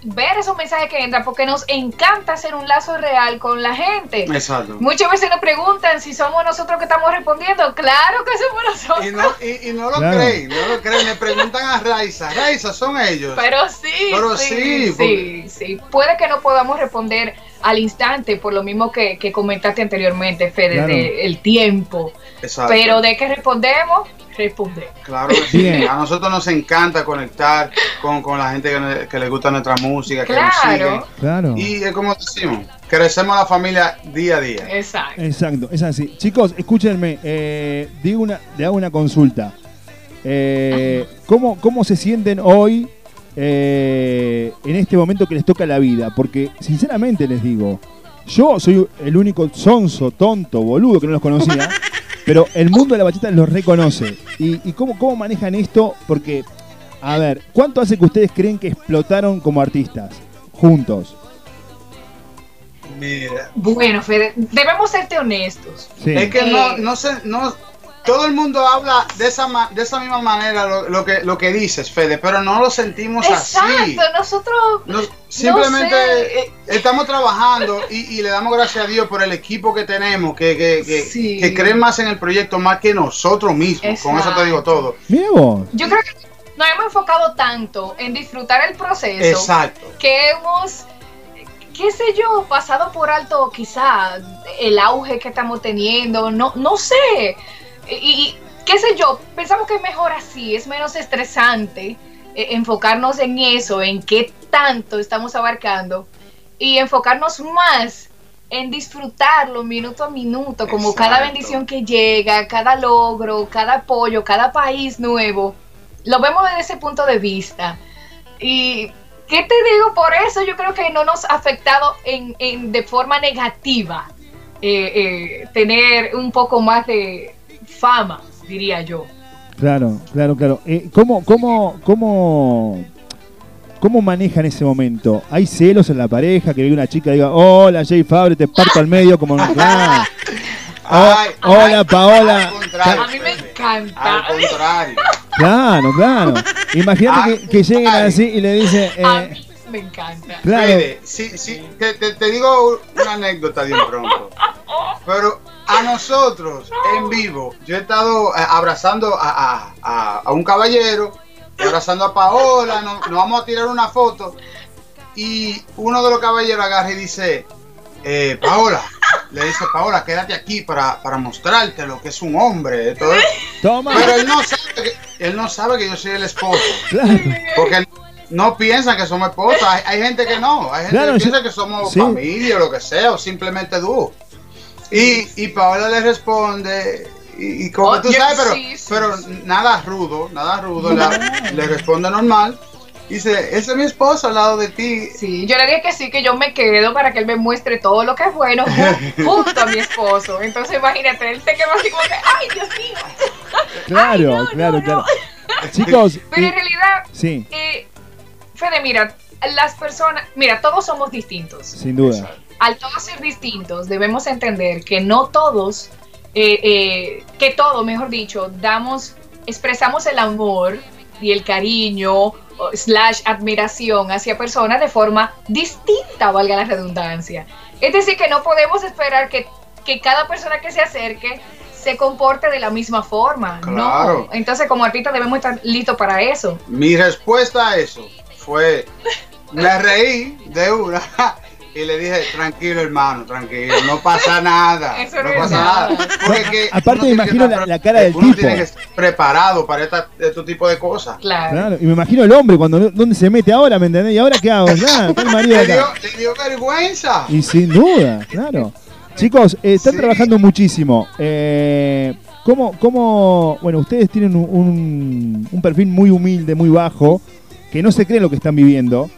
ver esos mensajes que entran, porque nos encanta hacer un lazo real con la gente. Exacto. Muchas veces nos preguntan si somos nosotros que estamos respondiendo. Claro que somos nosotros. Y no, y, y no lo Claro. creen, no lo creen. Le preguntan a Raiza, Raiza, son ellos. Pero sí, Pero sí, sí, sí, porque- sí. Puede que no podamos responder al instante, por lo mismo que, que comentaste anteriormente, Fede, Claro. de el tiempo. Exacto. Pero de que respondemos, respondemos. Claro que sí. Bien. A nosotros nos encanta conectar con, con la gente que, le gusta nuestra música, que nos Claro. sigue. Claro. Y es como decimos, crecemos la familia día a día. Exacto. Exacto, es así. Chicos, escúchenme, eh, digo una, le hago una consulta. Eh, ¿cómo, ¿Cómo se sienten hoy eh, en este momento que les toca la vida? Porque, sinceramente les digo, yo soy el único sonso, tonto, boludo que no los conocía, pero el mundo de la bachata los reconoce. ¿Y, y cómo, cómo manejan esto? Porque, a ver, ¿cuánto hace que ustedes creen que explotaron como artistas? Juntos. Mira. Bueno, Fede, debemos serte honestos. Sí. Es que Eh, no, no sé, no, todo el mundo habla de esa, ma- de esa misma manera lo, lo que, lo que dices, Fede, pero no lo sentimos así. Exacto, nosotros No, simplemente sé. eh, estamos trabajando y, y le damos gracias a Dios por el equipo que tenemos, que, que, que, Sí. que creen más en el proyecto más que nosotros mismos. Con eso te digo todo. Vos. Yo creo que nos hemos enfocado tanto en disfrutar el proceso Exacto. que hemos, qué sé yo, pasado por alto quizá el auge que estamos teniendo, no, no sé. Y, qué sé yo, pensamos que es mejor así, es menos estresante eh, enfocarnos en eso, en qué tanto estamos abarcando y enfocarnos más en disfrutarlo minuto a minuto, como cada bendición que llega, cada logro, cada apoyo, cada país nuevo. Lo vemos desde ese punto de vista. Y, ¿qué te digo? Por eso yo creo que no nos ha afectado en, en- de forma negativa eh, eh, tener un poco más de fama, diría yo. Claro, claro, claro. Eh, ¿cómo, cómo, cómo, ¿Cómo manejan ese momento? ¿Hay celos en la pareja? Que venga una chica y diga, hola Jay Fabre, te parto al medio como no. Claro. Oh, hola Paola. A mí me encanta. Al contrario. Claro, claro. Imagínate Ah, que, que lleguen ay. así y le dice, eh, A mí me encanta. Claro. Fede, sí, sí, te, te- te digo una anécdota bien pronto. Pero a nosotros, en vivo, yo he estado eh, abrazando a, a- a- a un caballero, abrazando a Paola, nos, nos vamos a tirar una foto. Y uno de los caballeros agarra y dice, eh, Paola, le dice, Paola, quédate aquí para, para mostrarte lo que es un hombre. de todo esto". toma. Pero él no, sabe que, él no sabe que yo soy el esposo. Claro. Porque no piensan que somos esposos. Hay, hay gente que no. Hay gente Claro, que piensa que somos sí. familia o lo que sea, o simplemente dúo. Y, y Paola le responde, y, y como Oye, tú sabes, pero, sí, sí, pero sí. nada rudo, nada rudo. la- le responde normal. Dice, ese es mi esposo al lado de ti. Sí, yo le dije que sí, que yo me quedo para que él me muestre todo lo que es bueno ju- junto a mi esposo. Entonces imagínate, él se quedó así como que, ay, Dios mío. Claro, claro, claro. Chicos, Pero y- en realidad, sí, eh, Fede, mira, las personas, mira, todos somos distintos. sin duda. Al todos ser distintos, debemos entender que no todos, eh, eh, que todo, mejor dicho, damos, expresamos el amor y el cariño slash admiración hacia personas de forma distinta, valga la redundancia. Es decir, que no podemos esperar que, que cada persona que se acerque se comporte de la misma forma. Claro. No. Entonces, como artistas debemos estar listos para eso. Mi respuesta a eso fue, me reí de una y le dije, tranquilo hermano, tranquilo, no pasa nada. Eso no pasa nada. Porque Aparte me imagino la, la cara del uno tipo. tiene que estar preparado para esta- este tipo de cosas. Claro. Claro, y me imagino el hombre cuando dónde se mete ahora, ¿me entendés? ¿Y ahora qué hago? Nada, está el marido Le dio, le dio vergüenza. Y sin duda, claro. Chicos, eh, están Sí. trabajando muchísimo. Eh, ¿cómo, cómo, bueno, ustedes tienen un, un- un perfil muy humilde, muy bajo, que no se creen lo que están viviendo.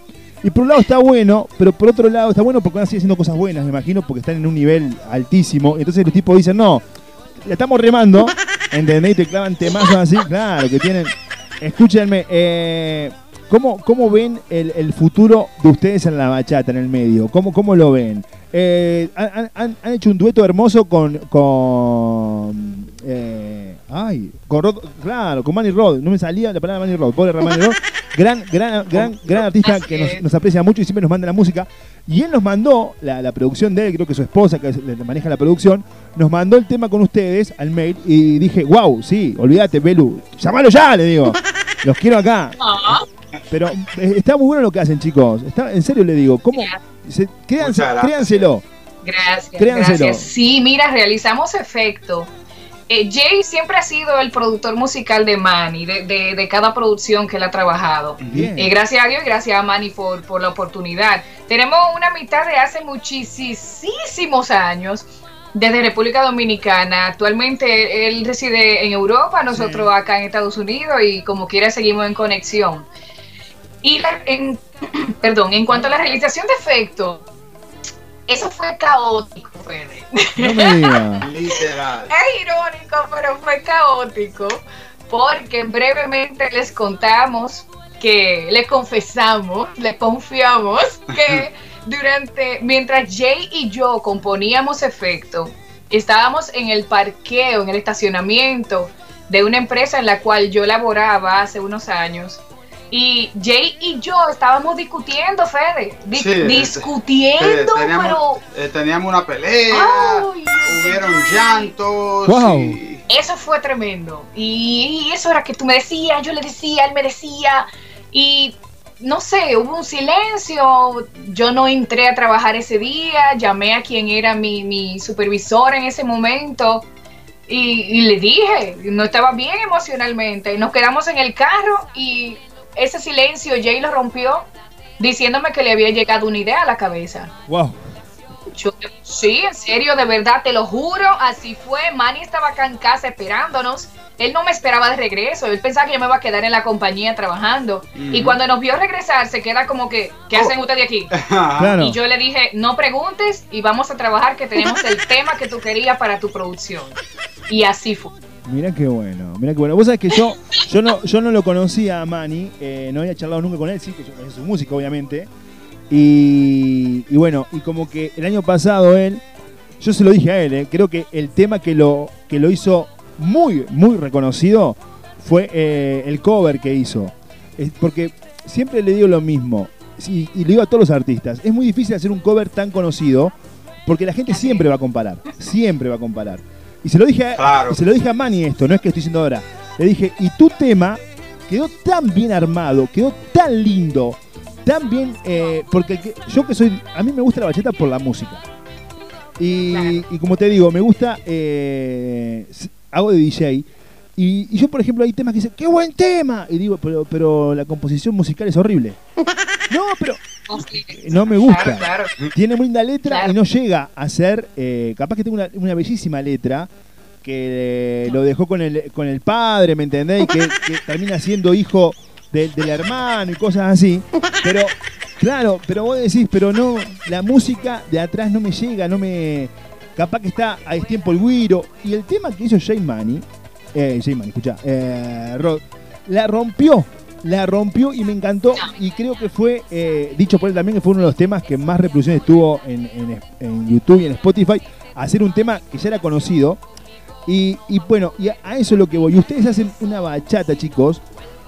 Y por un lado está bueno, pero por otro lado está bueno porque van a seguir haciendo cosas buenas, me imagino, porque están en un nivel altísimo. Y entonces los tipos dicen, no, la estamos remando, ¿entendés? Y te clavan temazos así, claro, que tienen... Escúchenme, eh, ¿cómo, ¿cómo ven el, el futuro de ustedes en la bachata, en el medio? ¿Cómo, cómo lo ven? Eh, han, han- han hecho un dueto hermoso con... con eh, ay, con Rod, claro, con Manny Rod, no me salía la palabra Manny Rod, pobre Manny Rod, gran, gran, gran, gran artista que nos, nos aprecia mucho y siempre nos manda la música. Y él nos mandó, la, la producción de él, creo que su esposa, que es- le maneja la producción, nos mandó el tema con ustedes al mail y dije, wow, sí, olvídate, Belu, llamalo ya, le digo, los quiero acá. Pero eh, está muy bueno lo que hacen, chicos. Está, en serio le digo, ¿cómo? Se, créanse- créanselo. Gracias, Créanselo. gracias. Sí, mira, realizamos efecto. Eh, Jay siempre ha sido el productor musical de Manny, de, de- de cada producción que él ha trabajado. Eh, gracias a Dios y gracias a Manny por, por la oportunidad. Tenemos una mitad de hace muchísimos años desde República Dominicana. Actualmente él reside en Europa, nosotros acá en Estados Unidos y como quiera seguimos en conexión. Y la- en, perdón, en cuanto a la realización de efectos, eso fue caótico, Fede. No me diga. Literal. Es irónico, pero fue caótico porque brevemente les contamos que les confesamos, les confiamos que durante mientras Jay y yo componíamos efecto, estábamos en el parqueo, en el estacionamiento de una empresa en la cual yo laboraba hace unos años. Y Jay y yo estábamos discutiendo, Fede, di- Sí, discutiendo, Eh, teníamos, pero eh, teníamos una pelea, Ay, hubieron llantos. Wow. y- Eso fue tremendo. Y, y eso era que tú me decías, yo le decía, él me decía. Y no sé, hubo un silencio. Yo no entré a trabajar ese día. Llamé a quien era mi, mi supervisor en ese momento. Y, y le dije, no estaba bien emocionalmente. Y nos quedamos en el carro y ese silencio Jay lo rompió diciéndome que le había llegado una idea a la cabeza. Wow. Yo- sí, en serio, de verdad, te lo juro, así fue. Manny estaba acá en casa esperándonos. Él no me esperaba de regreso. Él pensaba que yo me iba a quedar en la compañía trabajando. Y cuando nos vio regresar, se queda como que, ¿qué hacen ustedes aquí? Claro. Y yo le dije, no preguntes y vamos a trabajar que tenemos el tema que tú querías para tu producción. Y así fue. Mira qué bueno, mira qué bueno. Vos sabés que yo, yo no, yo no lo conocía a Manny, eh, no había charlado nunca con él, sí, que yo su música, obviamente. Y, y bueno, y como que el año pasado él, yo se lo dije a él, eh, creo que el tema que lo, que lo hizo muy, muy reconocido fue eh, el cover que hizo. Porque siempre le digo lo mismo, sí, y le digo a todos los artistas, es muy difícil hacer un cover tan conocido porque la gente siempre va a comparar, siempre va a comparar. Y se lo dije a, Claro. y se lo dije a Manny esto, no es que estoy diciendo ahora. Le dije, y tu tema quedó tan bien armado, quedó tan lindo, tan bien, eh, porque que- yo que soy, a mí me gusta la bachata por la música. Y, y como te digo, me gusta, eh, hago de DJ. Y, y yo, por ejemplo, hay temas que dicen, ¡qué buen tema! Y digo, pero, pero la composición musical es horrible. No, pero no me gusta. Claro, claro. Tiene muy linda letra Claro. y no llega a ser, eh, capaz que tengo una, una bellísima letra que eh, lo dejó con el, con el padre, ¿me entendés? Y que, que termina siendo hijo del, del hermano y cosas así. Pero, claro, pero vos decís, pero no, la música de atrás no me llega, no me... Capaz que está a tiempo el guiro. Y el tema que hizo Jay Money, eh, Jay Money, escuchá, eh, Rod, la rompió. La rompió y me encantó. Y creo que fue, eh, dicho por él también, que fue uno de los temas que más reproducciones tuvo en, en- YouTube y en Spotify. Hacer un tema que ya era conocido. Y, y bueno, y a, eso es lo que voy. Ustedes hacen una bachata, chicos,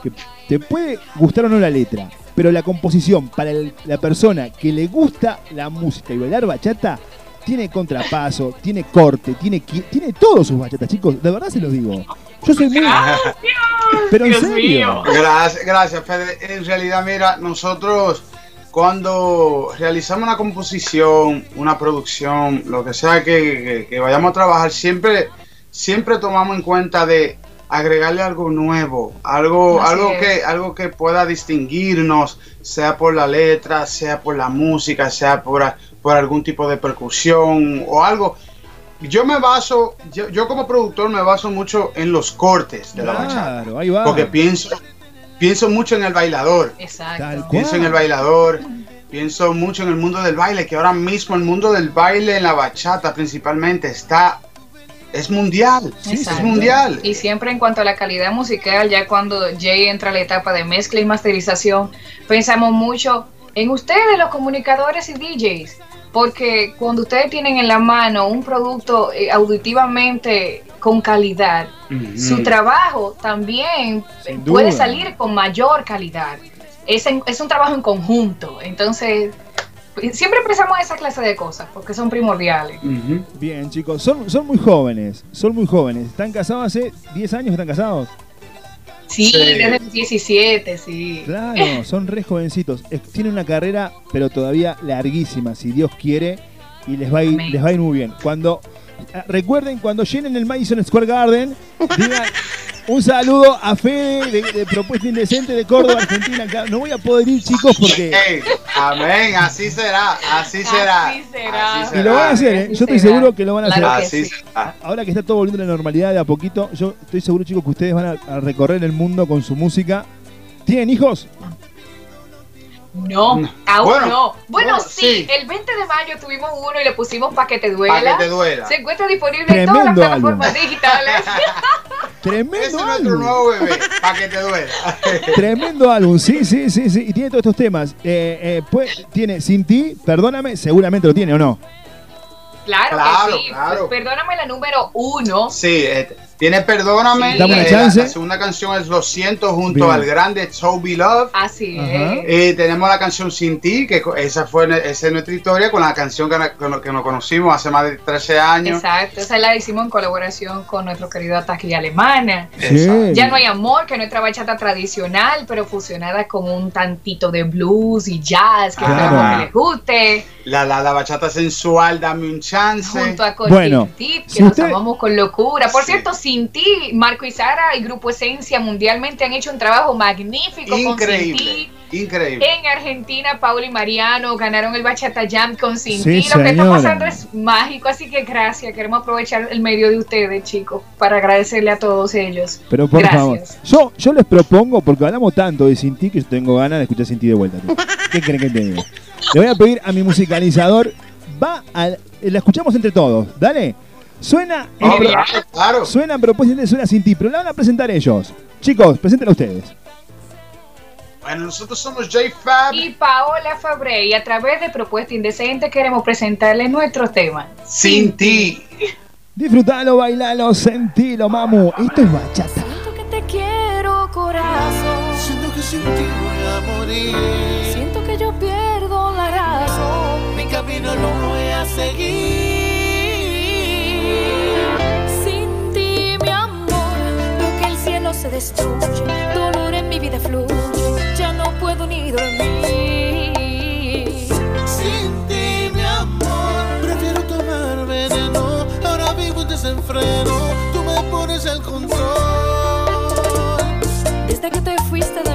que te puede gustar o no la letra, pero la composición para la persona que le gusta la música y bailar bachata, tiene contrapaso, tiene corte, tiene, tiene todos sus bachatas, chicos. De verdad se los digo. Yo soy muy... Pero en Dios serio. Gracias, gracias, Fede. En realidad, mira, nosotros cuando realizamos una composición, una producción, lo que sea que, que- que vayamos a trabajar, siempre, siempre tomamos en cuenta de agregarle algo nuevo, algo, Así algo es. que, algo que pueda distinguirnos, sea por la letra, sea por la música, sea por, por algún tipo de percusión o algo. Yo me baso, yo, yo como productor me baso mucho en los cortes de la bachata. Claro, ahí va. Porque pienso, pienso mucho en el bailador. Exacto. Pienso en el bailador. Pienso mucho en el mundo del baile, que ahora mismo el mundo del baile en la bachata principalmente está es mundial, es Exacto. mundial. Y siempre en cuanto a la calidad musical, ya cuando Jay entra a la etapa de mezcla y masterización, pensamos mucho en ustedes, los comunicadores y DJs, porque cuando ustedes tienen en la mano un producto eh, auditivamente con calidad, su trabajo también puede salir con mayor calidad. Es, en- es un trabajo en conjunto, entonces siempre pensamos en esa clase de cosas, porque son primordiales. Bien, chicos, son, son muy jóvenes, son muy jóvenes. ¿Están casados hace 10 años? ¿Están casados? Sí, desde los 17, sí. Claro, son re jovencitos. Tienen una carrera, pero todavía larguísima, si Dios quiere, y les va a ir, les va a ir muy bien. Cuando recuerden, cuando llenen el Madison Square Garden, digan un saludo a Fede de, de Propuesta Indecente de Córdoba, Argentina. No voy a poder ir, chicos, porque... Amén, así será, así será. Así será. Y lo van a hacer, ¿eh? Yo estoy será. seguro que lo van a Claro hacer. que Así será. Ahora que está todo volviendo a la normalidad de a poquito, yo estoy seguro, chicos, que ustedes van a, a recorrer el mundo con su música. ¿Tienen hijos? No, aún Bueno, no. Bueno, bueno, sí, sí. el 20 de mayo tuvimos uno y le pusimos Pa' que te duela. Pa' que te duela. Se encuentra disponible en todas las plataformas digitales. Tremendo Ese es nuestro álbum. nuevo bebé, para que te duela. Tremendo álbum, sí, sí, sí, sí. Y tiene todos estos temas. Eh, eh, pues, tiene Sin ti, perdóname, seguramente lo tiene o no. claro, Claro, que sí. claro. Perdóname la número uno. Sí, eh, tiene Perdóname. Sí. Dame una eh, chance. La, la segunda canción es Lo siento junto Bien. al grande Toby Love. Así es. Eh, tenemos la canción Sin ti, que esa fue esa es nuestra historia con la canción que, con que nos conocimos hace más de 13 años. Exacto, esa la hicimos en colaboración con nuestro querido Ataque Alemana. Sí. Ya no hay amor, que es nuestra bachata tradicional, pero fusionada con un tantito de blues y jazz, que Claro. esperamos que les guste. La, la, la bachata sensual, dame un chance. junto a Bueno, Cortin Tip, que si nos usted- amamos con locura. Por Sí. cierto, sin ti, Marco y Sara y Grupo Esencia mundialmente han hecho un trabajo magnífico con Sin Increíble, ti. increíble. En Argentina, Paula y Mariano ganaron el Bachata Jam con Sin Sí, ti. Lo que está pasando es mágico, así que gracias. Queremos aprovechar el medio de ustedes, chicos, para agradecerle a todos ellos. Pero por Gracias. favor, yo, yo les propongo, porque hablamos tanto de Sin ti que yo tengo ganas de escuchar Sin ti de vuelta. tío. ¿Qué creen que te? Le voy a pedir a mi musicalizador, va al, la escuchamos entre todos, dale. Suena Oh, claro, claro. suena en propuesta, suena Sin ti, pero la van a presentar ellos. Chicos, preséntenla ustedes. Bueno, nosotros somos J-Fab. Y Paola Fabre, y a través de Propuesta Indecente queremos presentarles nuestro tema. Sin ti. Disfrutalo, bailalo, sentilo, mamu. Esto es bachata. Siento que te quiero, corazón. Siento que sin ti voy a morir. Siento que yo pierdo la razón. Mi camino lo voy a seguir. Se destruye. Dolor en mi vida fluye. Ya no puedo ni dormir. Sin ti, mi amor, prefiero tomar veneno. Ahora vivo en desenfreno. Tú me pones el control. Desde que te fuiste de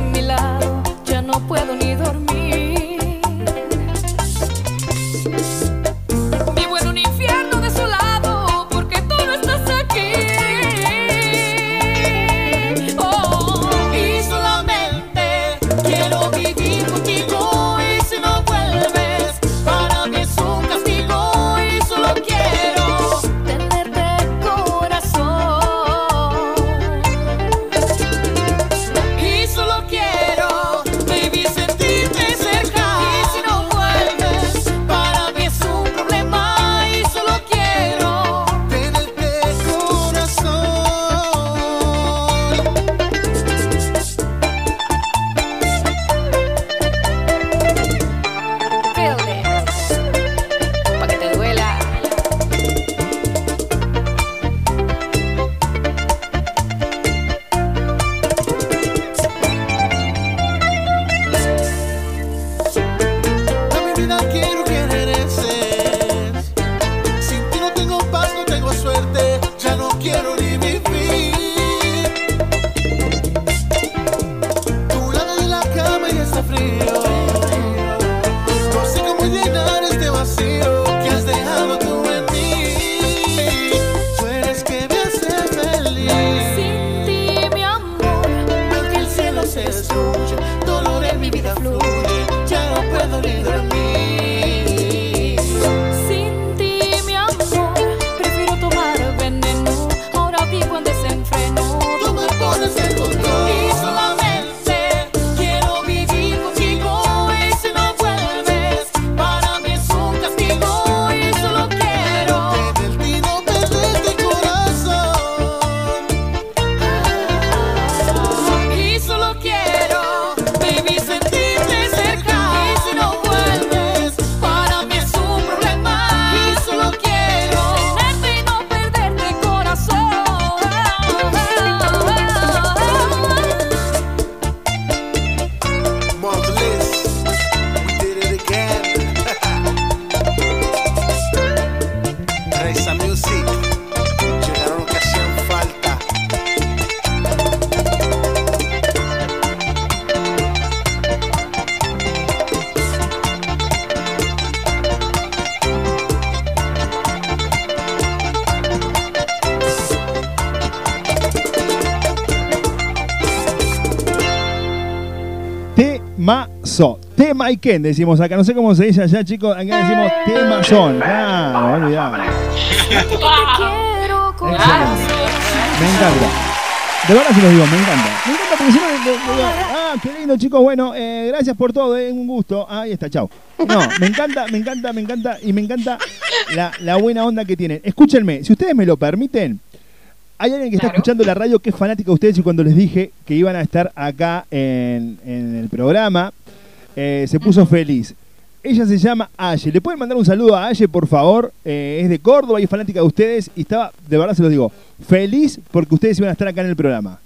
Temazo. Tema y Ken, decimos acá. No sé cómo se dice allá, chicos. Acá decimos temazón. Ah, no. Me encanta. De verdad se los digo, me encanta. Me encanta porque le- Ah, qué lindo, chicos. Bueno, eh, gracias por todo, eh, un gusto. Ahí está, chao. No, me encanta, me encanta, me encanta y me encanta la, la buena onda que tienen. Escúchenme, si ustedes me lo permiten, hay alguien que está escuchando la radio que es fanática de ustedes y cuando les dije que iban a estar acá en, en el programa, eh, se puso feliz. Ella se llama Aye. ¿Le pueden mandar un saludo a Aye, por favor? Eh, es de Córdoba y es fanática de ustedes y estaba, de verdad se los digo, feliz porque ustedes iban a estar acá en el programa.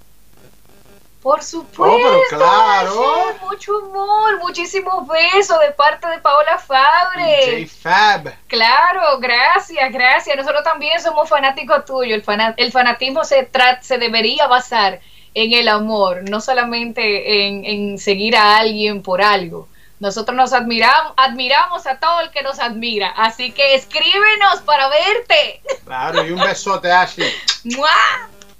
Por supuesto. Oh, pero claro. Ayer, mucho amor, muchísimos besos de parte de Paola Fabre. J-Fab. Claro, gracias, gracias. Nosotros también somos fanáticos tuyos. El, fana- el fanatismo se, tra- se debería basar en el amor, no solamente en, en seguir a alguien por algo. Nosotros nos admiramos, admiramos a todo el que nos admira. Así que escríbenos para verte. Claro, y un besote, Ashley. ¡Mua!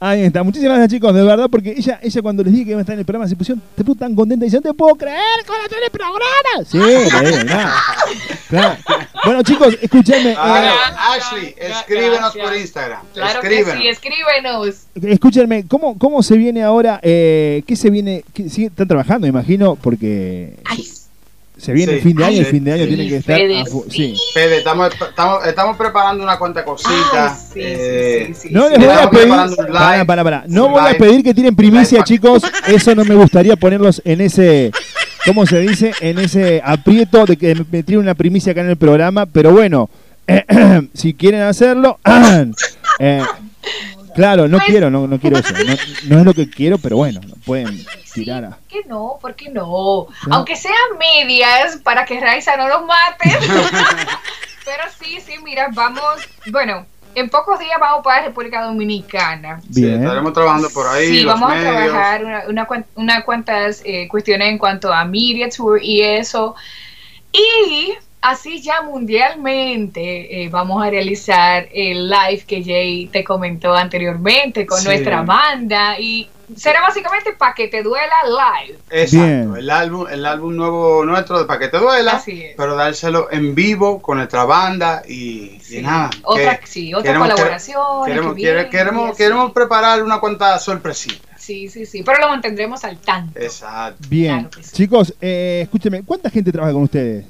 Ahí está, muchísimas gracias chicos, de verdad, porque ella, ella cuando les dije que iba a estar en el programa se pusieron, te puso tan contenta y dice, no te puedo creer, a estar en el programa. Sí, claro, claro. Bueno chicos, escúchenme, Ahora, eh, Ashley, escríbenos por Instagram. Claro escríbenos. que sí, escríbenos. escúchenme, ¿cómo, ¿cómo se viene ahora? Eh, ¿Qué se viene? qué- están trabajando, imagino, porque... Se viene el Sí. fin de año, el Sí. fin de año tiene que estar. Fede, a sí. Fede, estamos, estamos, estamos preparando una cuanta cosita. eh, No les voy a pedir. Para, para, para. No voy a pedir que tiren primicia, chicos. Eso no me gustaría ponerlos en ese. ¿Cómo se dice? En ese aprieto de que me tiren una primicia acá en el programa. Pero bueno, si quieren hacerlo. eh, claro, no quiero, no, no quiero eso. No, no es lo que quiero, pero bueno, pueden tirar a. ¿Por qué no? ¿Por qué no? Aunque sean medias para que Raiza no los mate. Pero sí, sí, mira, vamos, bueno, en pocos días vamos para República Dominicana. Sí, Bien. estaremos trabajando por ahí. Sí, los vamos a trabajar una, una, cuan- una cuantas eh, cuestiones en cuanto a Media Tour y eso. Y así ya mundialmente eh, vamos a realizar el live que Jay te comentó anteriormente con Sí. nuestra banda y será básicamente para que te duela live. Exacto, Bien. el álbum, el álbum nuevo nuestro de Pa' que te duela, Así es. pero dárselo en vivo con nuestra banda y, y nada. Otra, que sí, otra queremos- colaboración. Queremos, que quere- viene y queremos, así. queremos preparar una cuanta sorpresita. Sí, sí, sí, pero lo mantendremos al tanto. Exacto. Bien. Chicos, eh, escúchenme, ¿cuánta gente trabaja con ustedes?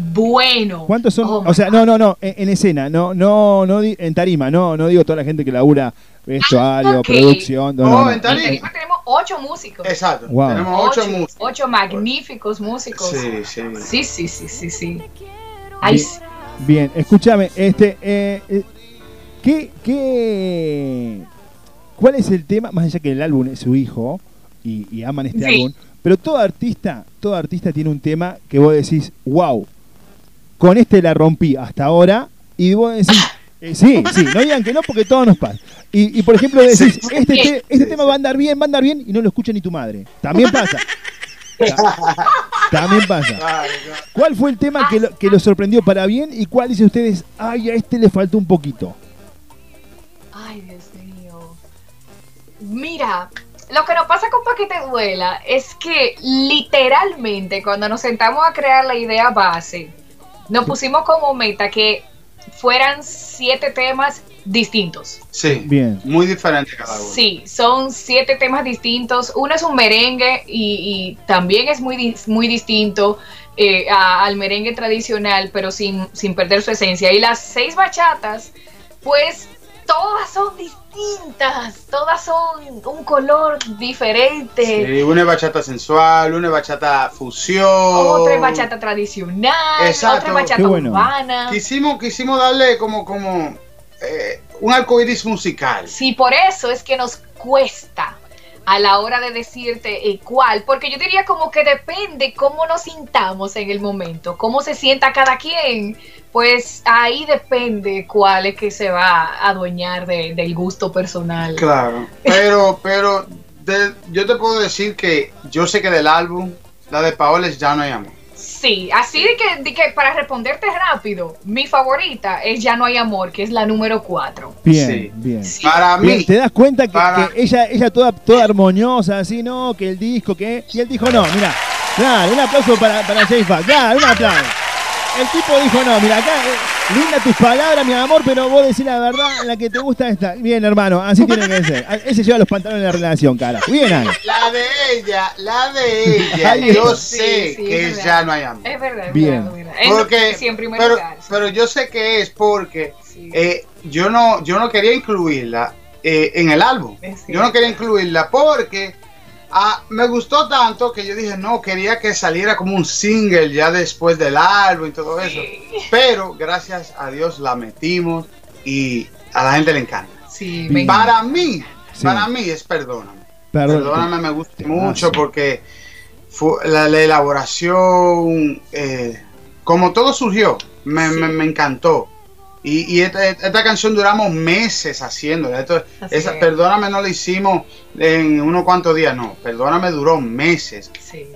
Bueno. ¿Cuántos son? Oh, o sea, no, no, no, en, en escena, no, no, no, di- en tarima, no, no digo toda la gente que labura vestuario, ok. producción. no, no, Oh, no. en tarima. En Tarima tenemos ocho músicos. Exacto. Wow. Tenemos ocho, músicos. Ocho magníficos músicos. Sí, sí. Sí, sí, sí, sí, sí. Ay, Bien, bien, escúchame, este, eh, eh, ¿qué, qué, cuál es el tema, más allá que el álbum es su hijo y, y aman este Sí. álbum, pero todo artista, todo artista tiene un tema que vos decís, wow, con este la rompí hasta ahora, y vos decís, eh, sí, sí, no digan que no porque todo nos pasa. Y, y, por ejemplo decís, este, te- este tema va a andar bien, va a andar bien, y no lo escucha ni tu madre. También pasa. También pasa. ¿Cuál fue el tema que lo, que lo sorprendió para bien y cuál dice ustedes, ay, a este le faltó un poquito? Ay, Dios mío. Mira, lo que nos pasa con Pa' que te duela es que literalmente cuando nos sentamos a crear la idea base, nos pusimos como meta que fueran siete temas distintos. Sí. Bien. Muy diferente cada uno. Sí, son siete temas distintos. Uno es un merengue y, y también es muy, muy distinto eh, a- al merengue tradicional, pero sin, sin perder su esencia. Y las seis bachatas, pues todas son distintas, todas son un color diferente. Sí, una es bachata sensual, una es bachata fusión. Otra es bachata tradicional, Exacto. otra es bachata bueno. urbana. Quisimos, quisimos darle como, como eh, un arco iris musical. Sí, por eso es que nos cuesta a la hora de decirte eh, cuál, porque yo diría como que depende cómo nos sintamos en el momento, cómo se sienta cada quien, pues ahí depende cuál es que se va a adueñar de- del gusto personal. Claro. Pero, pero de- yo te puedo decir que yo sé que del álbum, la de Paola es Ya no hay amor. Sí, así de que, de que para responderte rápido, mi favorita es Ya no hay amor, que es la número 4. Bien, Sí. bien. Para Bien, mí, ¿Te das cuenta que, para- que ella, ella toda, toda armoniosa, así, no? Que el disco, que. Y él dijo, no, mira, claro, un aplauso para, para Jay Fa, claro, un aplauso. El tipo dijo, no, mira, acá, eh, linda tus palabras, mi amor, pero vos decís la verdad, la que te gusta esta. Bien, hermano, así tiene que ser. Ah, Ese lleva los pantalones de la relación, cara. Bien ahí. la de ella, la de ella, yo sé Sí, sí, que ya no hay amor. Es verdad, es Bien. verdad, es verdad. Es Porque, sí, en primer pero, lugar. sí. pero yo sé que es porque eh, yo no yo no quería incluirla eh, en el álbum. Yo no quería incluirla porque ah, me gustó tanto que yo dije, no, quería que saliera como un single ya después del álbum y todo eso. Pero gracias a Dios la metimos y a la gente le encanta. Sí, me Para mí, Sí. para mí es Perdóname. Perdón. Perdóname, me gusta mucho porque fue la, la elaboración, eh, como todo surgió, me, me- me encantó. Y, y esta, esta canción duramos meses haciéndola. Esto- esa, es. perdóname no la hicimos en unos cuantos días, no. Perdóname duró meses. Sí.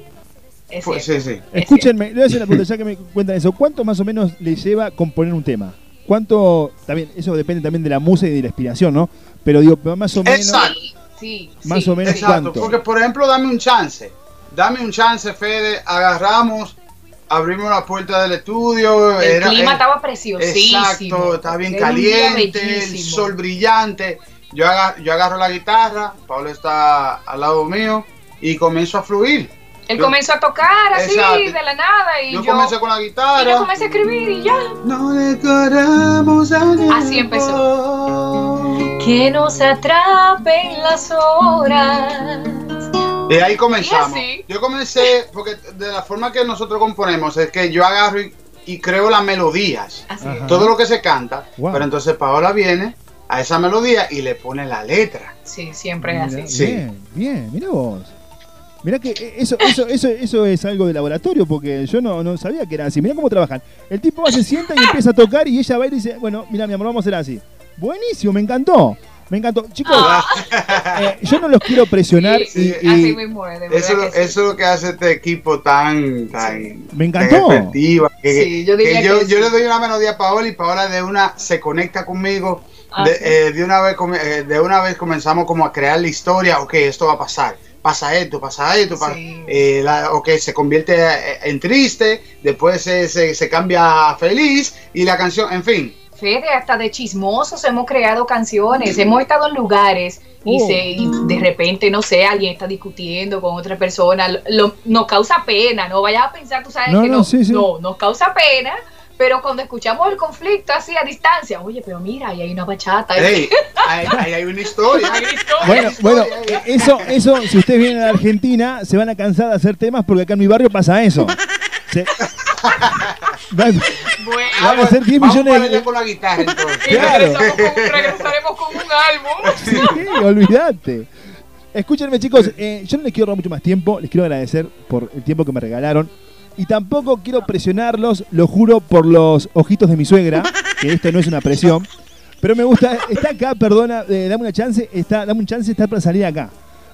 Es Fue- cierto. sí, sí. Escúchenme, le voy a hacer una pregunta, ya que me cuentan eso. ¿Cuánto más o menos le lleva componer un tema? ¿Cuánto, también, eso depende también de la música y de la inspiración, ¿no? Pero digo, más o menos. Exacto. Sí, Más sí, o menos. Exacto, cuánto. porque por ejemplo, dame un chance. Dame un chance, Fede. Agarramos, abrimos la puerta del estudio. El era- clima era- estaba preciosísimo. Exacto, estaba bien Era caliente, el sol brillante. Yo, aga- yo agarro la guitarra, Pablo está al lado mío y comienzo a fluir. Él Yo- comenzó a tocar así Exacto. de la nada y Yo yo, comencé con la guitarra. y yo comencé a escribir y ya. No decoramos Así empezó. Que nos atrapen las horas. Y ahí comenzamos. Yo comencé, porque de la forma que nosotros componemos es que yo agarro y, y creo las melodías. Todo lo que se canta. Wow. Pero entonces Paola viene a esa melodía y le pone la letra. Sí, siempre es así. Sí. Bien, bien, mira vos. Mirá que eh, eso, eso, eso, eso es algo de laboratorio, porque yo no, no sabía que era así. Mirá cómo trabajan. El tipo va, se sienta y empieza a tocar y ella va y dice, bueno, mira mi amor, vamos a hacer así. Buenísimo, me encantó. Me encantó. Chicos, eh, yo no los quiero presionar Ah. Sí, y, y mismo de verdad Eso, que sí. eso es lo que hace este equipo tan, tan, me tan encantó. efectiva. Que, Sí, yo que yo, que yo sí. le doy una melodía a Paola y Paola de una se conecta conmigo. Ah, de, sí. eh, de una vez eh, de una vez comenzamos como a crear la historia. Ok, esto va a pasar. Pasa esto, pasa esto, pasa, Sí. eh, la- ok, se convierte eh, en triste, después se, se, se cambia a feliz y la canción, en fin. Fede, hasta de chismosos hemos creado canciones, hemos estado en lugares y, Oh. se, y de repente, no sé, alguien está discutiendo con otra persona, lo- lo- nos causa pena, no vayas a pensar, tú sabes No, que no, no, sí, sí. no, nos causa pena, pero cuando escuchamos el conflicto así a distancia, oye, pero mira, ahí hay una bachata. Hey, ahí, ahí hay una historia. Hay una historia. Bueno, bueno, eh, eso, eso, si ustedes vienen a la Argentina, se van a cansar de hacer temas porque acá en mi barrio pasa eso. Se- Bueno, van a ser 10 Vamos millones de... con la guitarra entonces. y claro. regresamos con- regresaremos con un álbum. Sí, olvídate. Escúchenme, chicos, eh, yo no les quiero dar mucho más tiempo, les quiero agradecer por el tiempo que me regalaron. Y tampoco quiero presionarlos, lo juro, por los ojitos de mi suegra, que esto no es una presión. Pero me gusta, está acá, perdona, eh, dame una chance, está, dame un chance de estar para salir acá.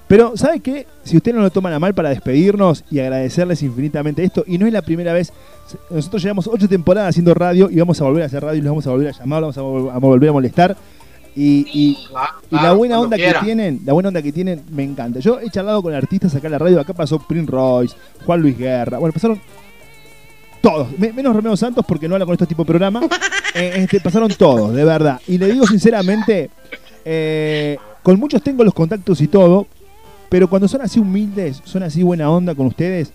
Pero, ¿sabe qué? Si ustedes no lo toman a mal para despedirnos y agradecerles infinitamente esto, y no es la primera vez, nosotros llevamos ocho temporadas haciendo radio y vamos a volver a hacer radio y los vamos a volver a llamar, los vamos a, vol- a volver a molestar. Y, y- y la buena onda quiera. que tienen, la buena onda que tienen, me encanta. Yo he charlado con artistas acá en la radio, acá pasó Prince Royce, Juan Luis Guerra, bueno, pasaron todos, me- menos Romeo Santos porque no habla con estos tipo de programa. Eh, este, pasaron todos, de verdad. Y le digo sinceramente, eh, con muchos tengo los contactos y todo, pero cuando son así humildes, son así buena onda con ustedes,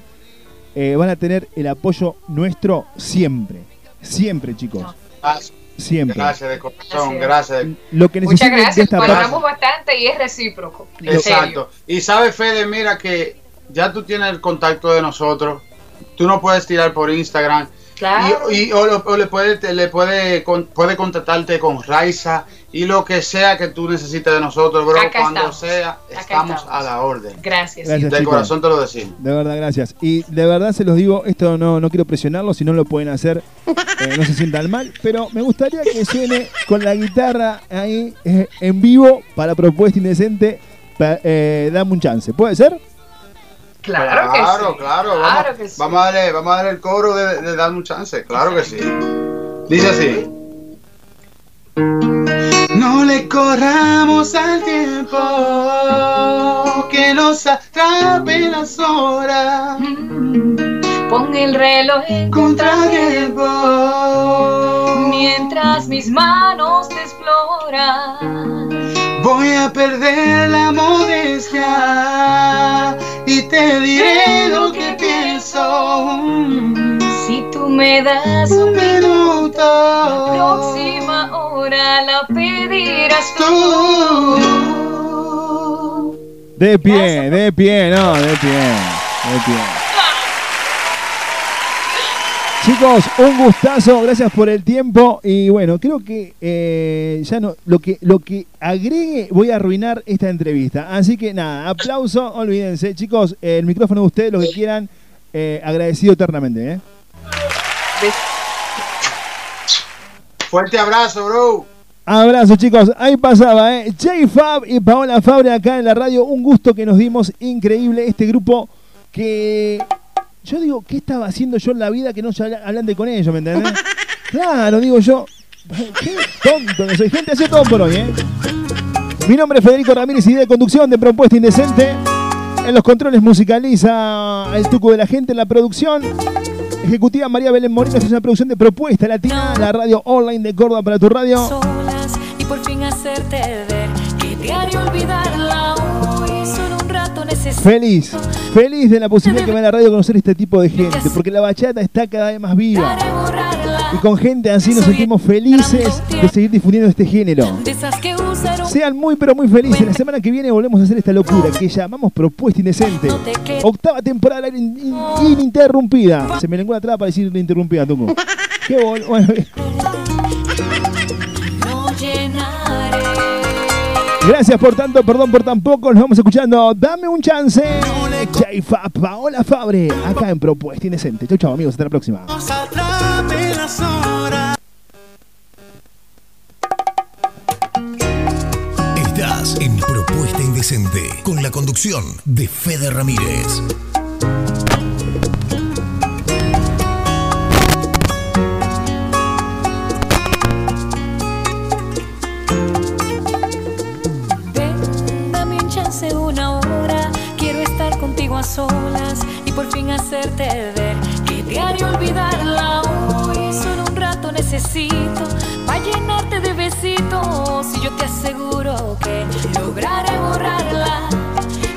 eh, van a tener el apoyo nuestro siempre. Siempre, chicos. Gracias, Siempre. gracias de corazón, Gracias. gracias. de- Lo que Muchas de gracias, esta valoramos bastante y es recíproco. en serio. Exacto. Y sabe, Fede, mira que ya tú tienes el contacto de nosotros. Tú nos puedes tirar por Instagram. Claro. Y, y- o, lo- o le puede, le puede, con- puede contactarte con Raiza y lo que sea que tú necesites de nosotros, bro. Acá cuando estamos. sea, estamos, estamos. a la orden. Gracias. Gracias, De chicos. corazón te lo decimos. De verdad, gracias. Y de verdad se los digo, esto no, no quiero presionarlo, si no lo pueden hacer, eh, no se sientan mal, pero me gustaría que suene con la guitarra ahí eh, en vivo para Propuesta Indecente. pa- eh, dame un chance, ¿puede ser? Claro que claro, sí. claro. Claro vamos, que sí. vamos a darle, vamos a darle el coro de, de dar un chance. Claro que sí. Dice así. No le corramos al tiempo que nos atrape las horas. Pon el reloj en Contratiempo. mientras mis manos te exploran. Voy a perder la modestia y te diré lo que pienso. Tú me das Un minuto, la próxima hora la pedirás tú. De pie, de pie, no, de pie, de pie. Chicos, un gustazo, gracias por el tiempo y bueno, creo que eh, ya no, lo que lo que agregue voy a arruinar esta entrevista, así que nada, aplauso, olvídense, chicos, eh, el micrófono de ustedes, lo que quieran, eh, agradecido eternamente, ¿eh? Fuerte abrazo, bro. Abrazo chicos, ahí pasaba, ¿eh? J-Fab y Paola Fabre acá en la radio, un gusto que nos dimos, increíble este grupo que yo digo, ¿qué estaba haciendo yo en la vida que no se habla- hablande con ellos, ¿me entendés? Claro, digo yo, qué tonto que soy, gente, ha sido todo por hoy, ¿eh? Mi nombre es Federico Ramírez, idea de conducción de Propuesta Indecente. En los controles musicaliza el tuco de la gente en la producción. Ejecutiva María Belén Moreno, es una producción de Propuesta Latina, la radio online de Córdoba para tu radio. solas y por fin hacerte ver que diario olvidarla Feliz Feliz de la posibilidad que me da la radio conocer este tipo de gente, porque la bachata está cada vez más viva. Y con gente así nos sentimos felices de seguir difundiendo este género. Sean muy pero muy felices. La semana que viene volvemos a hacer esta locura que llamamos Propuesta Indecente. Octava temporada in- in- ininterrumpida. Se me lengua la traba para decir interrumpida, Tungo. Qué bol- bueno. Gracias por tanto, perdón por tan poco. Nos vamos escuchando. Dame un chance. Jaifa, Paola Fabre, acá en Propuesta Indecente. Chau, chau, amigos. Hasta la próxima. Estás en Propuesta Indecente con la conducción de Fede Ramírez. Solas y por fin hacerte ver que te haré olvidarla hoy. Solo un rato necesito para llenarte de besitos. Y yo te aseguro que lograré borrarla.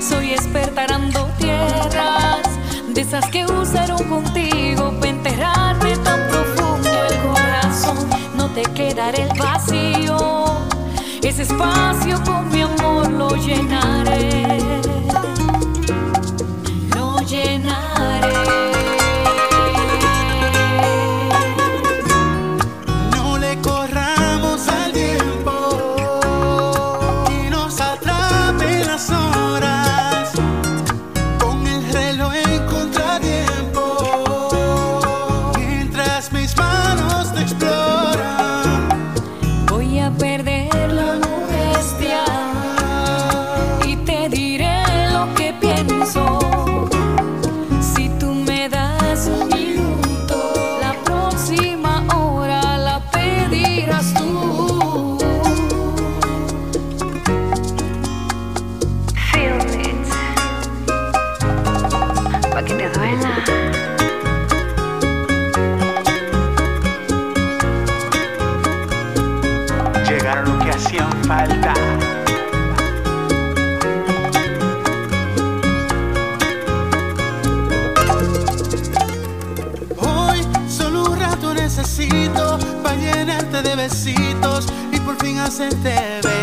Soy experta arando tierras, de esas que usaron contigo para enterrarte tan profundo el corazón. No te quedará el vacío. Ese espacio con mi amor lo llenaré. Llenaré. De besitos y por fin ver